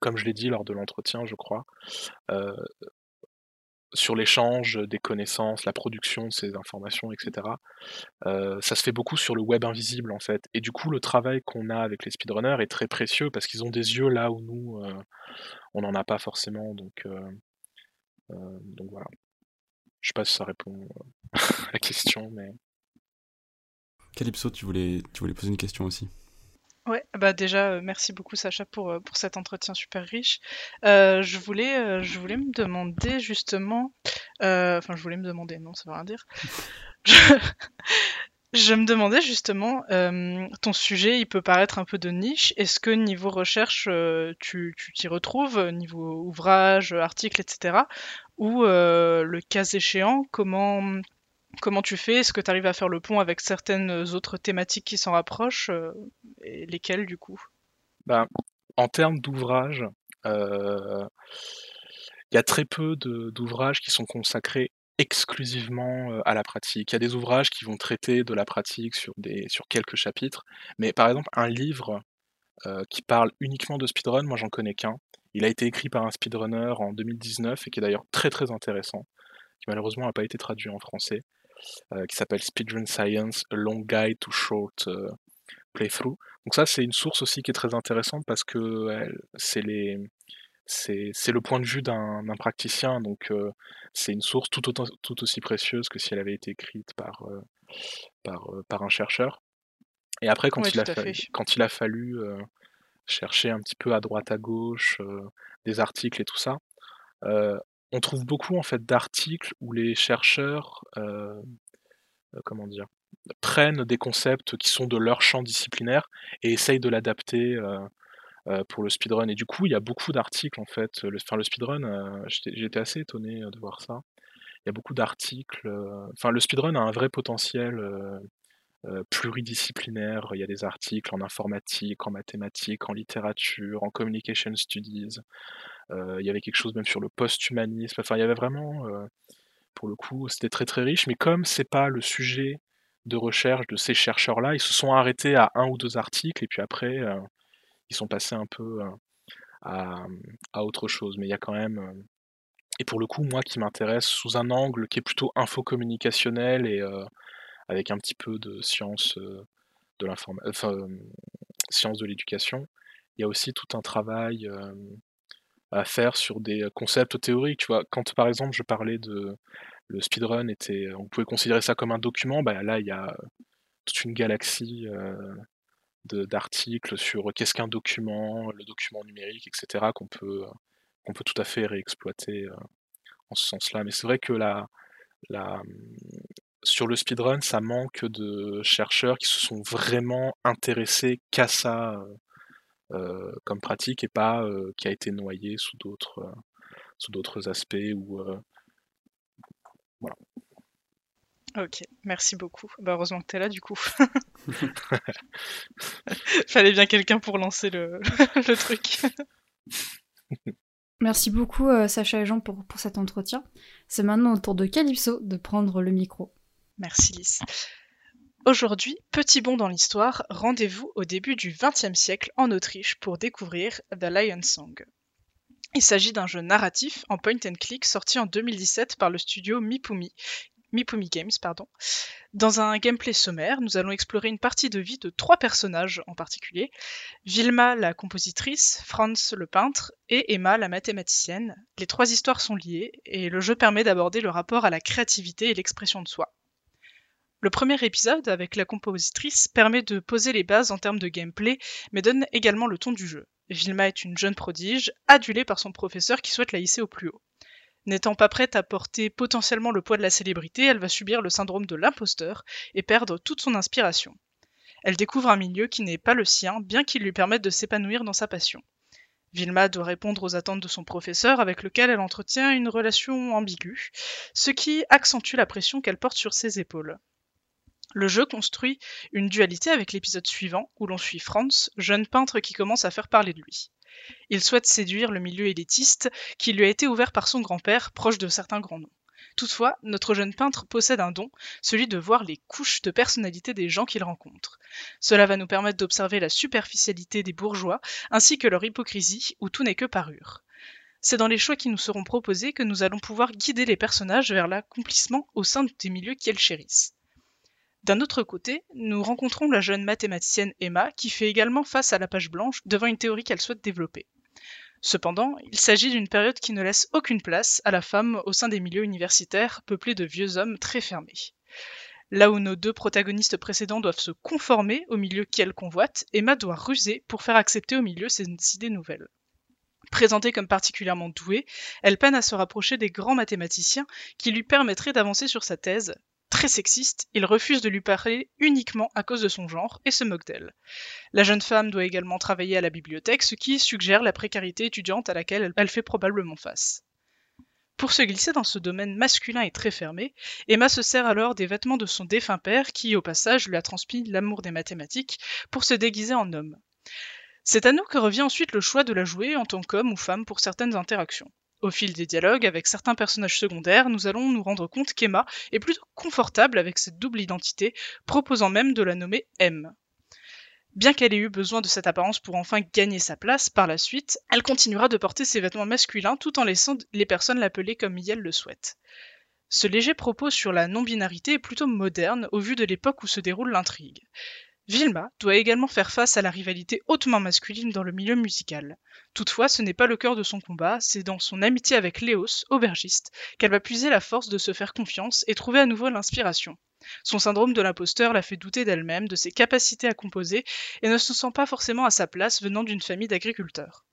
comme je l'ai dit lors de l'entretien, je crois, euh, sur l'échange des connaissances, la production de ces informations, etc. Euh, ça se fait beaucoup sur le web invisible en fait. Et du coup, le travail qu'on a avec les speedrunners est très précieux parce qu'ils ont des yeux là où nous, euh, on n'en a pas forcément. Donc, donc voilà. Je sais pas si ça répond *laughs* à la question, mais. Calypso, tu voulais, tu voulais poser une question aussi. Ouais, bah déjà, euh, merci beaucoup Sacha pour, euh, pour cet entretien super riche. Euh, je, voulais, je voulais me demander justement, enfin je voulais me demander, non, ça veut rien dire. *laughs* Je, me demandais justement, ton sujet, il peut paraître un peu de niche. Est-ce que niveau recherche, tu tu t'y retrouves, niveau ouvrage, article, etc. Ou le cas échéant, comment Comment tu fais Est-ce que tu arrives à faire le pont avec certaines autres thématiques qui s'en rapprochent euh, Et lesquelles du coup? Ben, En termes d'ouvrages, euh, il y a très peu d'ouvrages qui sont consacrés exclusivement euh, à la pratique. Il y a des ouvrages qui vont traiter de la pratique sur, quelques chapitres, mais par exemple un livre qui parle uniquement de speedrun, moi j'en connais qu'un. Il a été écrit par un speedrunner en 2019 et qui est d'ailleurs très très intéressant, qui malheureusement n'a pas été traduit en français. Euh, qui s'appelle Speedrun Science, A Long Guide to Short euh, Playthrough. Donc ça, c'est une source aussi qui est très intéressante parce que c'est les c'est le point de vue d'un praticien, donc euh, c'est une source tout, autant, tout aussi précieuse que si elle avait été écrite par, par, par un chercheur. Et après, quand, il, a fallu, quand il a fallu chercher un petit peu à droite à gauche des articles et tout ça, on trouve beaucoup en fait d'articles où les chercheurs, euh, euh, prennent des concepts qui sont de leur champ disciplinaire et essayent de l'adapter euh, pour le speedrun. Et du coup, il y a beaucoup d'articles en fait. Le, enfin, le speedrun, j'étais assez étonné de voir ça. Il y a beaucoup d'articles. Enfin, le speedrun a un vrai potentiel pluridisciplinaire. Il y a des articles en informatique, en mathématiques, en littérature, en communication studies. Euh, il y avait quelque chose même sur le post-humanisme. Enfin, il y avait vraiment, euh, pour le coup, c'était très très riche. Mais comme c'est pas le sujet de recherche de ces chercheurs-là, ils se sont arrêtés à un ou deux articles et puis après, euh, ils sont passés un peu à, autre chose. Mais il y a quand même. et pour le coup, moi qui m'intéresse sous un angle qui est plutôt info-communicationnel et avec un petit peu de science de l'information, enfin, science de l'éducation, il y a aussi tout un travail à faire sur des concepts théoriques. Tu vois, quand par exemple je parlais de le speedrun était, on pouvait considérer ça comme un document, bah là il y a toute une galaxie d'articles sur qu'est-ce qu'un document, le document numérique, etc. qu'on peut peut tout à fait réexploiter en ce sens-là. Mais c'est vrai que la, la, sur le speedrun, ça manque de chercheurs qui se sont vraiment intéressés qu'à ça comme pratique et pas euh, qui a été noyé sous d'autres euh, sous d'autres aspects ou voilà. Ok, merci beaucoup. Bah, heureusement que tu es là du coup. *laughs* *laughs* Fallait bien quelqu'un pour lancer le, *laughs* le truc. Merci beaucoup Sacha et Jean pour, pour cet entretien. C'est maintenant au tour de Calypso de prendre le micro. Merci Lys. Aujourd'hui, petit bond dans l'histoire, rendez-vous au début du XXe siècle en Autriche pour découvrir The Lion Song. Il s'agit d'un jeu narratif en point and click sorti en 2017 par le studio Mipumi, Games. Dans un gameplay sommaire, nous allons explorer une partie de vie de trois personnages en particulier Vilma, la compositrice, Franz, le peintre, et Emma, la mathématicienne. Les trois histoires sont liées et le jeu permet d'aborder le rapport à la créativité et l'expression de soi. Le premier épisode, avec la compositrice, permet de poser les bases en termes de gameplay, mais donne également le ton du jeu. Vilma est une jeune prodige, adulée par son professeur qui souhaite la hisser au plus haut. N'étant pas prête à porter potentiellement le poids de la célébrité, elle va subir le syndrome de l'imposteur et perdre toute son inspiration. Elle découvre un milieu qui n'est pas le sien, bien qu'il lui permette de s'épanouir dans sa passion. Vilma doit répondre aux attentes de son professeur avec lequel elle entretient une relation ambiguë, ce qui accentue la pression qu'elle porte sur ses épaules. Le jeu construit une dualité avec l'épisode suivant, où l'on suit Franz, jeune peintre qui commence à faire parler de lui. Il souhaite séduire le milieu élitiste qui lui a été ouvert par son grand-père, proche de certains grands noms. Toutefois, notre jeune peintre possède un don, celui de voir les couches de personnalité des gens qu'il rencontre. Cela va nous permettre d'observer la superficialité des bourgeois, ainsi que leur hypocrisie, où tout n'est que parure. C'est dans les choix qui nous seront proposés que nous allons pouvoir guider les personnages vers l'accomplissement au sein des milieux qu'ils chérissent. D'un autre côté, nous rencontrons la jeune mathématicienne Emma qui fait également face à la page blanche devant une théorie qu'elle souhaite développer. Cependant, il s'agit d'une période qui ne laisse aucune place à la femme au sein des milieux universitaires peuplés de vieux hommes très fermés. Là où nos deux protagonistes précédents doivent se conformer au milieu qu'elle convoite, Emma doit ruser pour faire accepter au milieu ses idées nouvelles. Présentée comme particulièrement douée, elle peine à se rapprocher des grands mathématiciens qui lui permettraient d'avancer sur sa thèse, Très sexiste, il refuse de lui parler uniquement à cause de son genre et se moque d'elle. La jeune femme doit également travailler à la bibliothèque, ce qui suggère la précarité étudiante à laquelle elle fait probablement face. Pour se glisser dans ce domaine masculin et très fermé, Emma se sert alors des vêtements de son défunt père qui, au passage, lui a transmis l'amour des mathématiques pour se déguiser en homme. C'est à nous que revient ensuite le choix de la jouer en tant qu'homme ou femme pour certaines interactions. Au fil des dialogues avec certains personnages secondaires, nous allons nous rendre compte qu'Emma est plutôt confortable avec cette double identité, proposant même de la nommer M. Bien qu'elle ait eu besoin de cette apparence pour enfin gagner sa place par la suite, elle continuera de porter ses vêtements masculins tout en laissant les personnes l'appeler comme elle le souhaite. Ce léger propos sur la non-binarité est plutôt moderne au vu de l'époque où se déroule l'intrigue. Vilma doit également faire face à la rivalité hautement masculine dans le milieu musical. Toutefois, ce n'est pas le cœur de son combat, c'est dans son amitié avec Léos, aubergiste, qu'elle va puiser la force de se faire confiance et trouver à nouveau l'inspiration. Son syndrome de l'imposteur la fait douter d'elle-même, de ses capacités à composer, et ne se sent pas forcément à sa place venant d'une famille d'agriculteurs.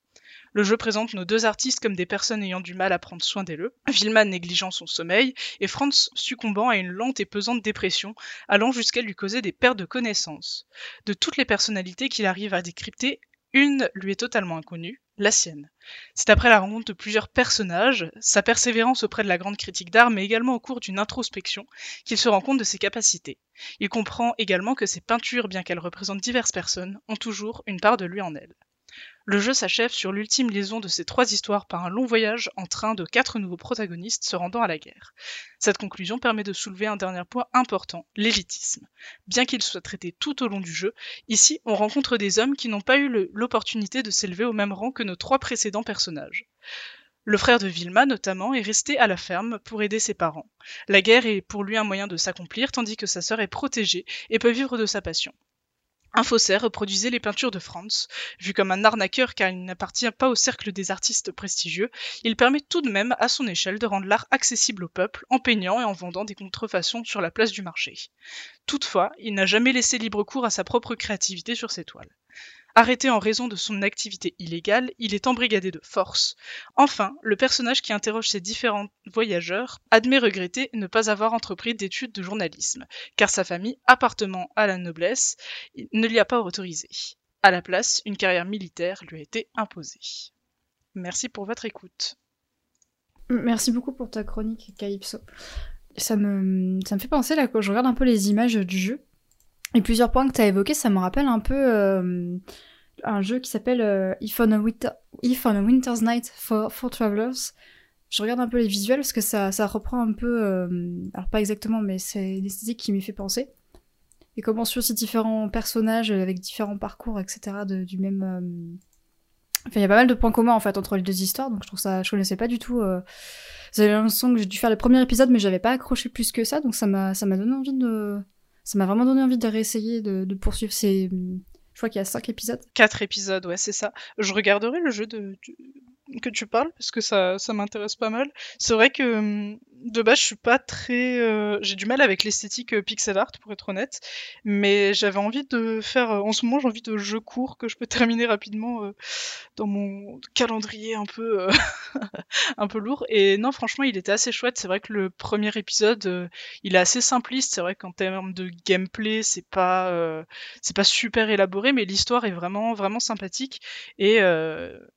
Le jeu présente nos deux artistes comme des personnes ayant du mal à prendre soin d'elle, Vilma négligeant son sommeil et Franz succombant à une lente et pesante dépression, allant jusqu'à lui causer des pertes de connaissances. De toutes les personnalités qu'il arrive à décrypter, une lui est totalement inconnue, la sienne. C'est après la rencontre de plusieurs personnages, sa persévérance auprès de la grande critique d'art, mais également au cours d'une introspection, qu'il se rend compte de ses capacités. Il comprend également que ses peintures, bien qu'elles représentent diverses personnes, ont toujours une part de lui en elles. Le jeu s'achève sur l'ultime liaison de ces trois histoires par un long voyage en train de quatre nouveaux protagonistes se rendant à la guerre. Cette conclusion permet de soulever un dernier point important, l'élitisme. Bien qu'il soit traité tout au long du jeu, ici on rencontre des hommes qui n'ont pas eu l'opportunité de s'élever au même rang que nos trois précédents personnages. Le frère de Vilma, notamment, est resté à la ferme pour aider ses parents. La guerre est pour lui un moyen de s'accomplir, tandis que sa sœur est protégée et peut vivre de sa passion. Un faussaire reproduisait les peintures de Franz. Vu comme un arnaqueur car il n'appartient pas au cercle des artistes prestigieux, il permet tout de même à son échelle de rendre l'art accessible au peuple en peignant et en vendant des contrefaçons sur la place du marché. Toutefois, il n'a jamais laissé libre cours à sa propre créativité sur ses toiles. Arrêté en raison de son activité illégale, il est embrigadé de force. Enfin, le personnage qui interroge ces différents voyageurs admet regretter ne pas avoir entrepris d'études de journalisme, car sa famille, appartenant à la noblesse, ne l'y a pas autorisé. À la place, une carrière militaire lui a été imposée. Merci pour votre écoute. Merci beaucoup pour ta chronique, Calypso. Ça me, ça me fait penser, là, quand je regarde un peu les images du jeu, et plusieurs points que tu as évoqués, ça me rappelle un peu euh, un jeu qui s'appelle euh, If, on a Winter's Night for, for Travelers. Je regarde un peu les visuels parce que ça, ça reprend un peu, euh, alors pas exactement, mais c'est l'esthétique qui m'y fait penser. Et comment sur ces différents personnages avec différents parcours, etc., du même, Enfin, il y a pas mal de points communs en fait entre les deux histoires, donc je trouve ça, je connaissais pas du tout. Euh... J'avais l'impression que j'ai dû faire le premier épisode, mais j'avais pas accroché plus que ça, donc ça m'a, ça m'a donné envie de, ça m'a vraiment donné envie de réessayer de, de poursuivre. C'est, je crois qu'il y a cinq épisodes. Quatre épisodes, ouais, c'est ça. Je regarderai le jeu de, que tu parles parce que ça, ça m'intéresse pas mal. C'est vrai que hum, de base, je suis pas très. euh, J'ai du mal avec l'esthétique euh, pixel art, pour être honnête. Mais j'avais envie de faire. euh, En ce moment, j'ai envie de jeux courts que je peux *laughs* terminer rapidement euh, dans mon calendrier un peu, euh, *laughs* un peu lourd. Et non, franchement, il était assez chouette. C'est vrai que le premier épisode, euh, il est assez simpliste. C'est vrai qu'en termes de gameplay, c'est pas, c'est pas super élaboré, mais l'histoire est vraiment, vraiment sympathique. Et,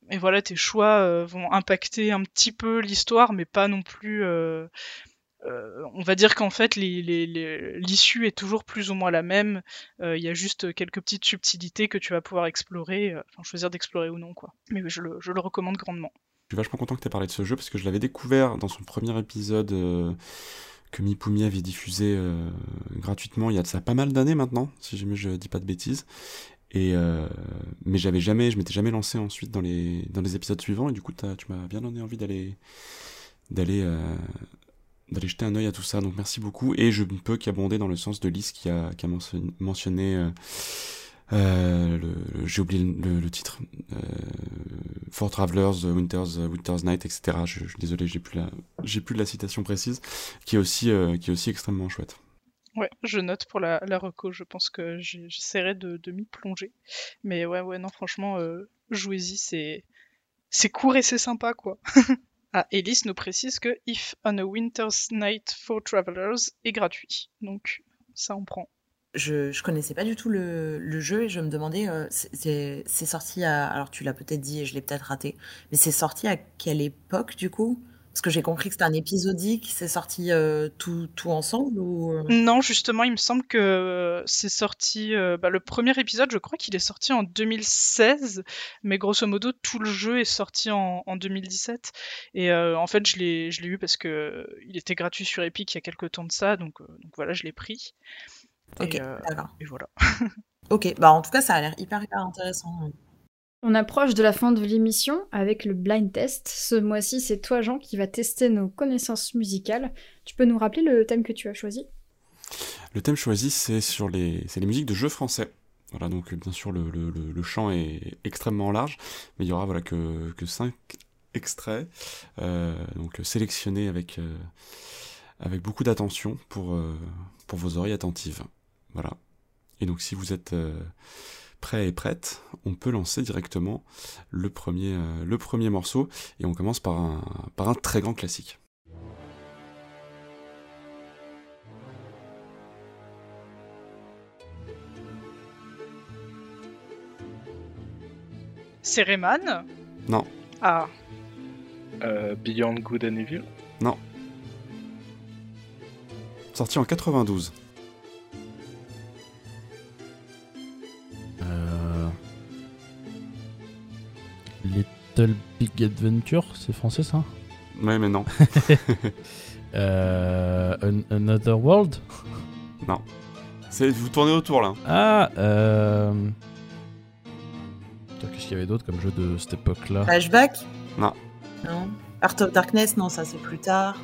et voilà, tes choix vont impacter un petit peu l'histoire, mais pas non plus. euh, euh, on va dire qu'en fait, l'issue est toujours plus ou moins la même. Euh, Il y a juste quelques petites subtilités que tu vas pouvoir explorer, euh, enfin choisir d'explorer ou non, quoi. Mais je le, je le recommande grandement. Je suis vachement content que tu aies parlé de ce jeu parce que je l'avais découvert dans son premier épisode que Mipumi avait diffusé gratuitement il y a de ça pas mal d'années maintenant, si jamais je dis pas de bêtises. Et mais j'avais jamais, je m'étais jamais lancé ensuite dans les dans les épisodes suivants et du coup tu m'as bien donné envie d'aller d'aller d'aller jeter un œil à tout ça. Donc merci beaucoup et je ne peux qu'abonder dans le sens de Lys qui a qui a mentionné, euh, euh, j'ai oublié le, titre. Euh, Travelers, Winter's, Winter's Night, etc. Je, suis désolé, j'ai plus la, j'ai plus la citation précise, qui est aussi, euh, qui est aussi extrêmement chouette. Ouais, je note pour la, la reco. Je pense que j'essaierai de, de m'y plonger. Mais ouais, ouais, non, franchement, jouez-y, c'est court et c'est sympa, quoi. *laughs* ah, Elise nous précise que If on a Winter's Night for Travelers est gratuit. Donc, ça on prend. Je, connaissais pas du tout le, jeu et je me demandais, euh, c'est sorti à. Alors tu l'as peut-être dit et je l'ai peut-être raté, mais c'est sorti à quelle époque du coup? Parce que j'ai compris que c'était un épisodique, c'est sorti euh, tout, tout ensemble ou. euh? Non, justement, il me semble que euh, c'est sorti. euh, bah, le premier épisode, je crois qu'il est sorti en 2016, mais grosso modo, tout le jeu est sorti en, en 2017. Et euh, en fait, je l'ai, je l'ai eu parce que il était gratuit sur Epic il y a quelques temps de ça, donc, donc voilà, je l'ai pris. Ok, et, d'accord. et voilà. Ok, bah en tout cas ça a l'air hyper hyper intéressant. On approche de la fin de l'émission avec le blind test. Ce mois-ci, c'est toi, Jean, qui va tester nos connaissances musicales. Tu peux nous rappeler le thème que tu as choisi? Le thème choisi, c'est sur les, c'est les musiques de jeux français. Voilà, donc bien sûr le, le, le, champ est extrêmement large, mais il y aura voilà que, que cinq extraits, euh, donc sélectionnés avec, euh, avec beaucoup d'attention pour, euh, pour vos oreilles attentives. Voilà. Et donc si vous êtes prêts et prêtes, on peut lancer directement le premier, euh, le premier morceau, et on commence par un, par un très grand classique. C'est Rayman Non, Ah, Euh, Beyond Good and Evil? non. Sorti en 92. Little Big Adventure, c'est français ça Ouais, mais non. *laughs* Euh, An- Another World Non. C'est, vous tournez autour là. Ah, euh... Qu'est-ce qu'il y avait d'autre comme jeu de cette époque-là? Flashback? Non. Non. Art of Darkness, non, ça c'est plus tard.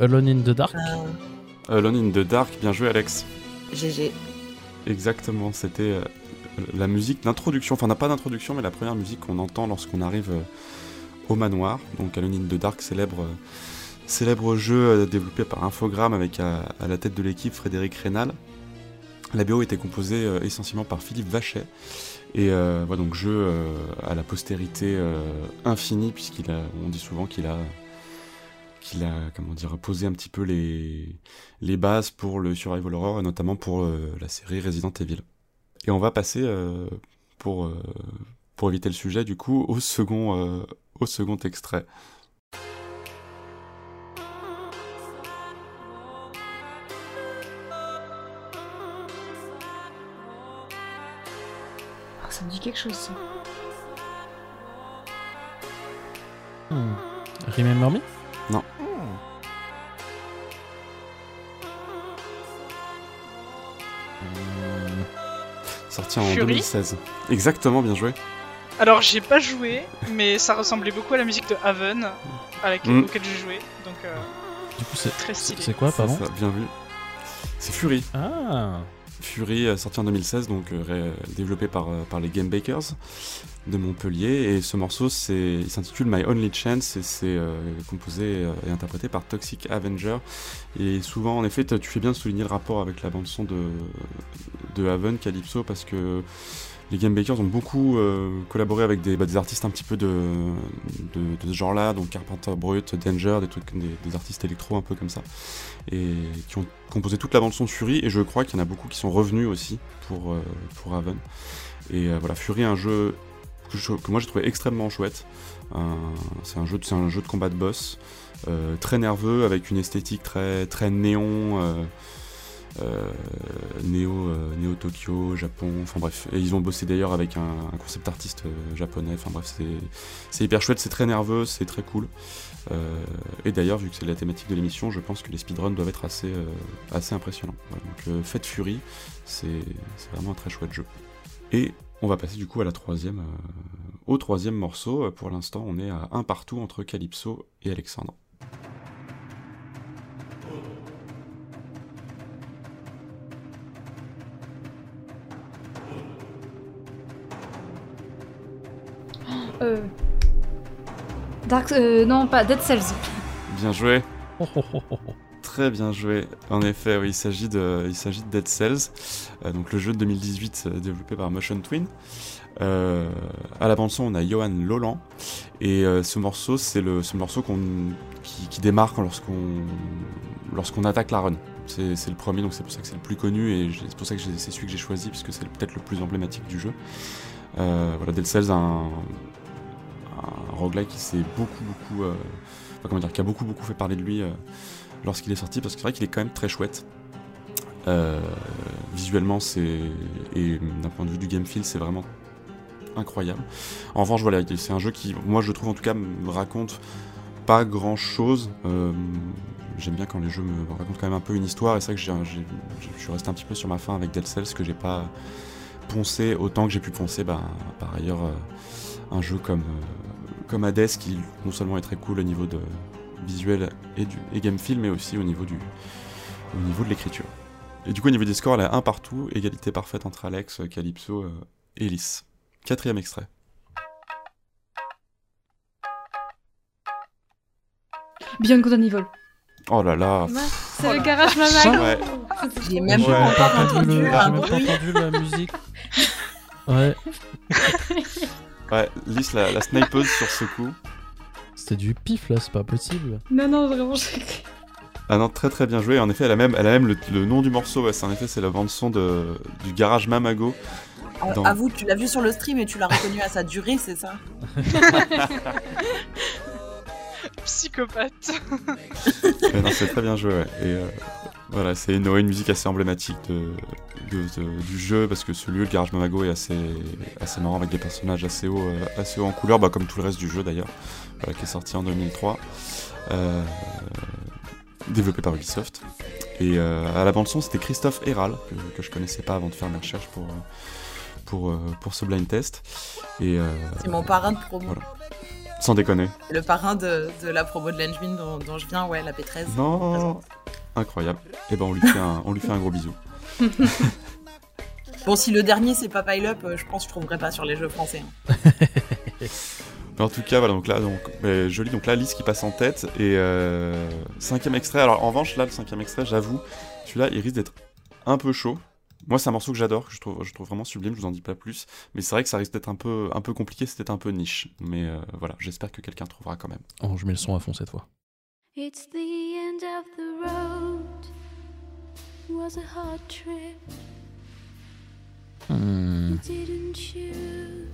Alone in the Dark? Euh, Alone in the Dark, bien joué Alex. GG. Exactement, c'était euh, la musique d'introduction, enfin n'a pas d'introduction, mais la première musique qu'on entend lorsqu'on arrive euh, au manoir. Donc Alone the Dark, célèbre, euh, célèbre jeu euh, développé par Infogrames avec à, la tête de l'équipe Frédéric Rénal. La BO était composée essentiellement par Philippe Vachet. Et voilà, donc jeu à la postérité infinie, puisqu'il a, on dit souvent qu'il a, qu'il a, comment dire, posé un petit peu les, bases pour le survival horror, et notamment pour la série Resident Evil. Et on va passer, euh, pour, euh, pour éviter le sujet, du coup, au second, euh, au second extrait. Ah, Ça me dit quelque chose, ça. Hmm. Remember Me Non. Sorti en Fury 2016. Exactement, bien joué. Alors j'ai pas joué, mais ça ressemblait beaucoup à la musique de Haven, à laquelle, Mm. auquel j'ai joué. Donc euh, Du coup, c'est très stylé. c'est quoi, pardon ça, bien vu. C'est Fury. Ah Fury, euh, sorti en 2016, donc euh, développé par, euh, par les Game Bakers de Montpellier. Et ce morceau, il s'intitule My Only Chance et c'est composé et interprété par Toxic Avenger. Et souvent, en effet, tu fais bien de souligner le rapport avec la bande-son de, de Haven, Calypso, parce que les Game Bakers ont beaucoup euh, collaboré avec des, bah, des artistes un petit peu de, de, ce genre-là, donc Carpenter Brut, Danger, des, trucs, des, artistes électro un peu comme ça, et qui ont composé toute la bande-son de Fury, et je crois qu'il y en a beaucoup qui sont revenus aussi pour, euh, pour Haven. Et euh, voilà, Fury est un jeu que, que moi j'ai trouvé extrêmement chouette. C'est un, jeu un jeu de combat de boss, très nerveux, avec une esthétique très, très néon. Euh, néo, euh, Tokyo, Japon, enfin bref. Et ils ont bossé d'ailleurs avec un, concept artiste euh, japonais, enfin bref, c'est, hyper chouette, c'est très nerveux, c'est très cool. Et d'ailleurs, vu que c'est la thématique de l'émission, je pense que les speedruns doivent être assez, impressionnants. Donc Fate Fury, c'est, vraiment un très chouette jeu. Et on va passer du coup au troisième morceau. Pour l'instant, on est à un partout entre Calypso et Alexandre. Euh... Dark... euh, non, pas Dead Cells. Bien joué. Oh, oh, oh. Très bien joué. En effet, oui, il s'agit de, il s'agit de Dead Cells, euh, donc le jeu de 2018 euh, développé par Motion Twin. Euh, à la bande son, on a Johan Lolan et euh, ce morceau, c'est le, ce morceau qu'on, qui, qui démarque lorsqu'on, lorsqu'on attaque la run. C'est, c'est le premier, donc c'est pour ça que c'est le plus connu et j'ai- c'est pour ça que j'ai- c'est celui que j'ai choisi puisque c'est peut-être le plus emblématique du jeu. Euh, voilà, Dead Cells, un, un roguelike qui s'est beaucoup, beaucoup, euh, enfin, comment dire, qui a beaucoup, beaucoup fait parler de lui. euh, lorsqu'il est sorti parce que c'est vrai qu'il est quand même très chouette. Euh, visuellement, c'est et d'un point de vue du game feel, c'est vraiment incroyable. En revanche, voilà, c'est un jeu qui, moi, je trouve en tout cas, me raconte pas grand chose. J'aime bien quand les jeux me racontent quand même un peu une histoire, et c'est vrai que je suis resté un petit peu sur ma fin avec Dead Cells, que j'ai pas poncé autant que j'ai pu poncer, bah, par ailleurs, un jeu comme, comme Hades, qui non seulement est très cool au niveau de visuel et, du, et game feel, mais aussi au niveau, du, au niveau de l'écriture. Et du coup, au niveau des scores, elle a un partout, égalité parfaite entre Alex, Calypso euh, et Elise. Quatrième extrait. Beyond Good and Evil. Oh là là. C'est le garage Mama. Ouais. J'ai même Ouais. pas entendu le- entendu la musique. Ouais, *laughs* Ouais, Lys la, la snipeuse sur ce coup. c'était du pif là, c'est pas possible. Non, non, vraiment. je- Ah non, très très bien joué. En effet, elle a même, elle a même le, le nom du morceau. Ouais, c'est en effet, c'est la bande son de, du garage Mamago. Ah, Dans- Avoue, tu l'as vu sur le stream et tu l'as reconnu à sa durée, c'est ça *laughs* Psychopathe. Ouais, non, c'est très bien joué. Ouais. Et euh, voilà, c'est une, musique assez emblématique de, de- de- du jeu parce que ce lieu, le garage Mamago, est assez, assez marrant avec des personnages assez hauts, euh, assez en couleur, bah, comme tout le reste du jeu d'ailleurs, voilà, qui est sorti en 2003. Euh, développé par Ubisoft. Et euh, à la bande-son, c'était Christophe Héral, que, que je connaissais pas avant de faire mes recherches pour, euh, pour, euh, pour ce blind test. Et, euh, C'est mon parrain de promo. Voilà. Sans déconner. Le parrain de, de la promo de l'Engine dont, dont je viens, ouais, la P13. Non Incroyable. Et ben on lui fait un, on lui fait un gros bisou. *laughs* Bon, si le dernier c'est pas Pile Up, euh, je pense que je trouverai pas sur les jeux français. hein. Mais *laughs* en tout cas, voilà, donc là, donc, mais joli, donc là, Lys qui passe en tête, et euh, cinquième extrait, alors en revanche, là, le cinquième extrait, j'avoue, celui-là, il risque d'être un peu chaud. Moi, c'est un morceau que j'adore, que je trouve, je trouve vraiment sublime, je vous en dis pas plus, mais c'est vrai que ça risque d'être un peu, un peu compliqué, c'était un peu niche, mais euh, voilà, j'espère que quelqu'un trouvera quand même. Oh, je mets le son à fond cette fois. It's the end of the road. Was a hard trip. Hmm.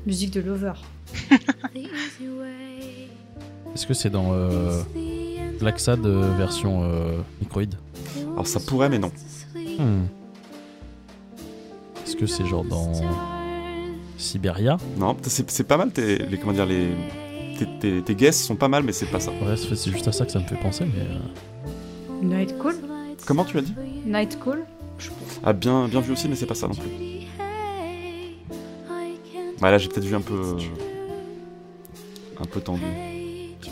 Musique de Lover. the easy way. Est-ce que c'est dans euh, Laxad euh, version euh, microïde Alors ça pourrait, mais non. Hmm. Est-ce que c'est genre dans Siberia? Non, c'est c'est pas mal, tes, les, comment dire, les, tes, tes, tes guesses sont pas mal, mais c'est pas ça. Ouais, c'est juste à ça que ça me fait penser, mais. euh, Night Call. Comment tu as dit? Night Call. Ah, bien, bien vu aussi, mais c'est pas ça non plus. Bah là, j'ai peut-être vu un peu, un peu tendu.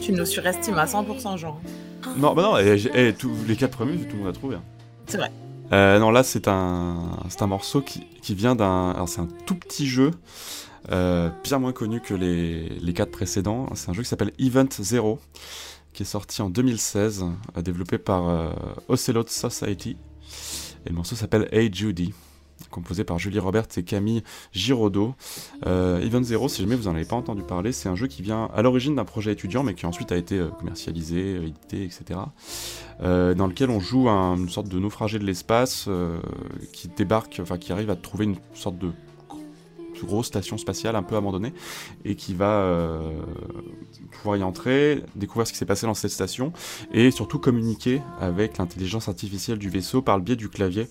Tu nous surestimes à 100%, Jean. Non, bah non, et, j'ai- et tous les quatre premiers, tout le monde a trouvé. hein. C'est vrai. Euh, non, là, c'est un, c'est un morceau qui, qui vient d'un. Alors, c'est un tout petit jeu, bien moins connu que les, quatre précédents. C'est un jeu qui s'appelle Event Zero, qui est sorti en 2016, euh, développé par euh, Ocelot Society. Et le morceau s'appelle Hey Judy, composé par Julie Roberts et Camille Giraudot. Euh, Event Zero, si jamais vous en avez pas entendu parler, c'est un jeu qui vient à l'origine d'un projet étudiant, mais qui ensuite a été euh, commercialisé, euh, édité, etc. Euh, dans lequel on joue un- une sorte de naufragé de l'espace euh, qui débarque, enfin qui arrive à trouver une sorte de grosse station spatiale un peu abandonnée et qui va euh, pouvoir y entrer, découvrir ce qui s'est passé dans cette station et surtout communiquer avec l'intelligence artificielle du vaisseau par le biais du clavier.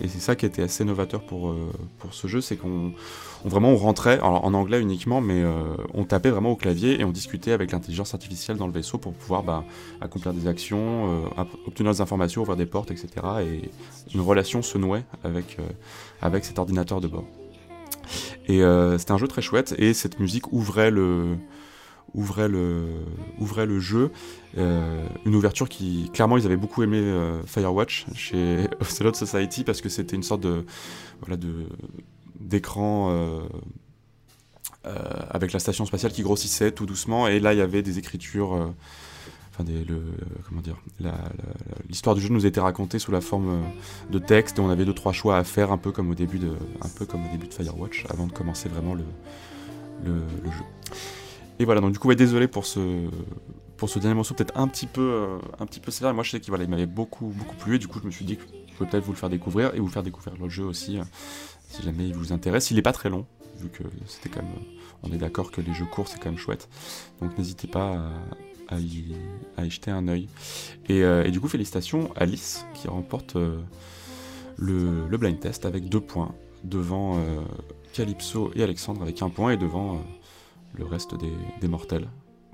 Et c'est ça qui était assez novateur pour, euh, pour ce jeu, c'est qu'on on, vraiment on rentrait en, anglais uniquement, mais euh, on tapait vraiment au clavier et on discutait avec l'intelligence artificielle dans le vaisseau pour pouvoir bah, accomplir des actions, obtenir des informations, ouvrir des portes, etc. Et une relation se nouait avec, avec cet ordinateur de bord. Et euh, c'était un jeu très chouette et cette musique ouvrait le, ouvrait le, ouvrait le jeu. Euh, une ouverture qui, clairement, ils avaient beaucoup aimé euh, Firewatch chez *laughs* Ocelot Society parce que c'était une sorte de, voilà, de, d'écran avec la station spatiale qui grossissait tout doucement. Et là, il y avait des écritures. Euh, Enfin, le, comment dire, l'histoire du jeu nous était racontée sous la forme euh, de texte et on avait deux trois choix à faire un peu comme au début de, Firewatch avant de commencer vraiment le, jeu. Et voilà, donc du coup, désolé pour ce, dernier morceau, peut-être un petit peu, euh, un petit peu sévère. Moi, je sais qu'il m'avait beaucoup, beaucoup plu, et du coup, je me suis dit que je pouvais peut-être vous le faire découvrir et vous faire découvrir le jeu aussi, euh, si jamais il vous intéresse. Il est pas très long, vu que c'était quand même, euh, on est d'accord que les jeux courts c'est quand même chouette. Donc n'hésitez pas à, à y, jeter un œil. Et, euh, et du coup, félicitations Alice qui remporte euh, le, blind test avec deux points devant euh, Calypso et Alexandre avec un point et devant le reste des, des mortels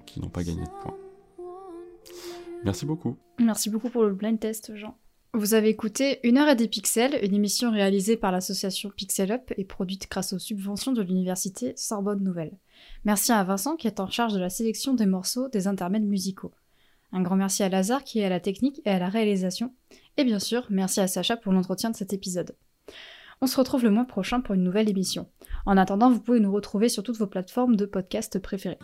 qui n'ont pas gagné de points. Merci beaucoup. Merci beaucoup pour le blind test, Jean. Vous avez écouté Une heure et des pixels, une émission réalisée par l'association Pixel Up et produite grâce aux subventions de l'université Sorbonne Nouvelle. Merci à Vincent qui est en charge de la sélection des morceaux des intermèdes musicaux. Un grand merci à Lazare qui est à la technique et à la réalisation. Et bien sûr, merci à Sacha pour l'entretien de cet épisode. On se retrouve le mois prochain pour une nouvelle émission. En attendant, vous pouvez nous retrouver sur toutes vos plateformes de podcast préférées.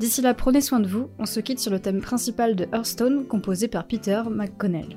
D'ici là, prenez soin de vous, on se quitte sur le thème principal de Hearthstone composé par Peter McConnell.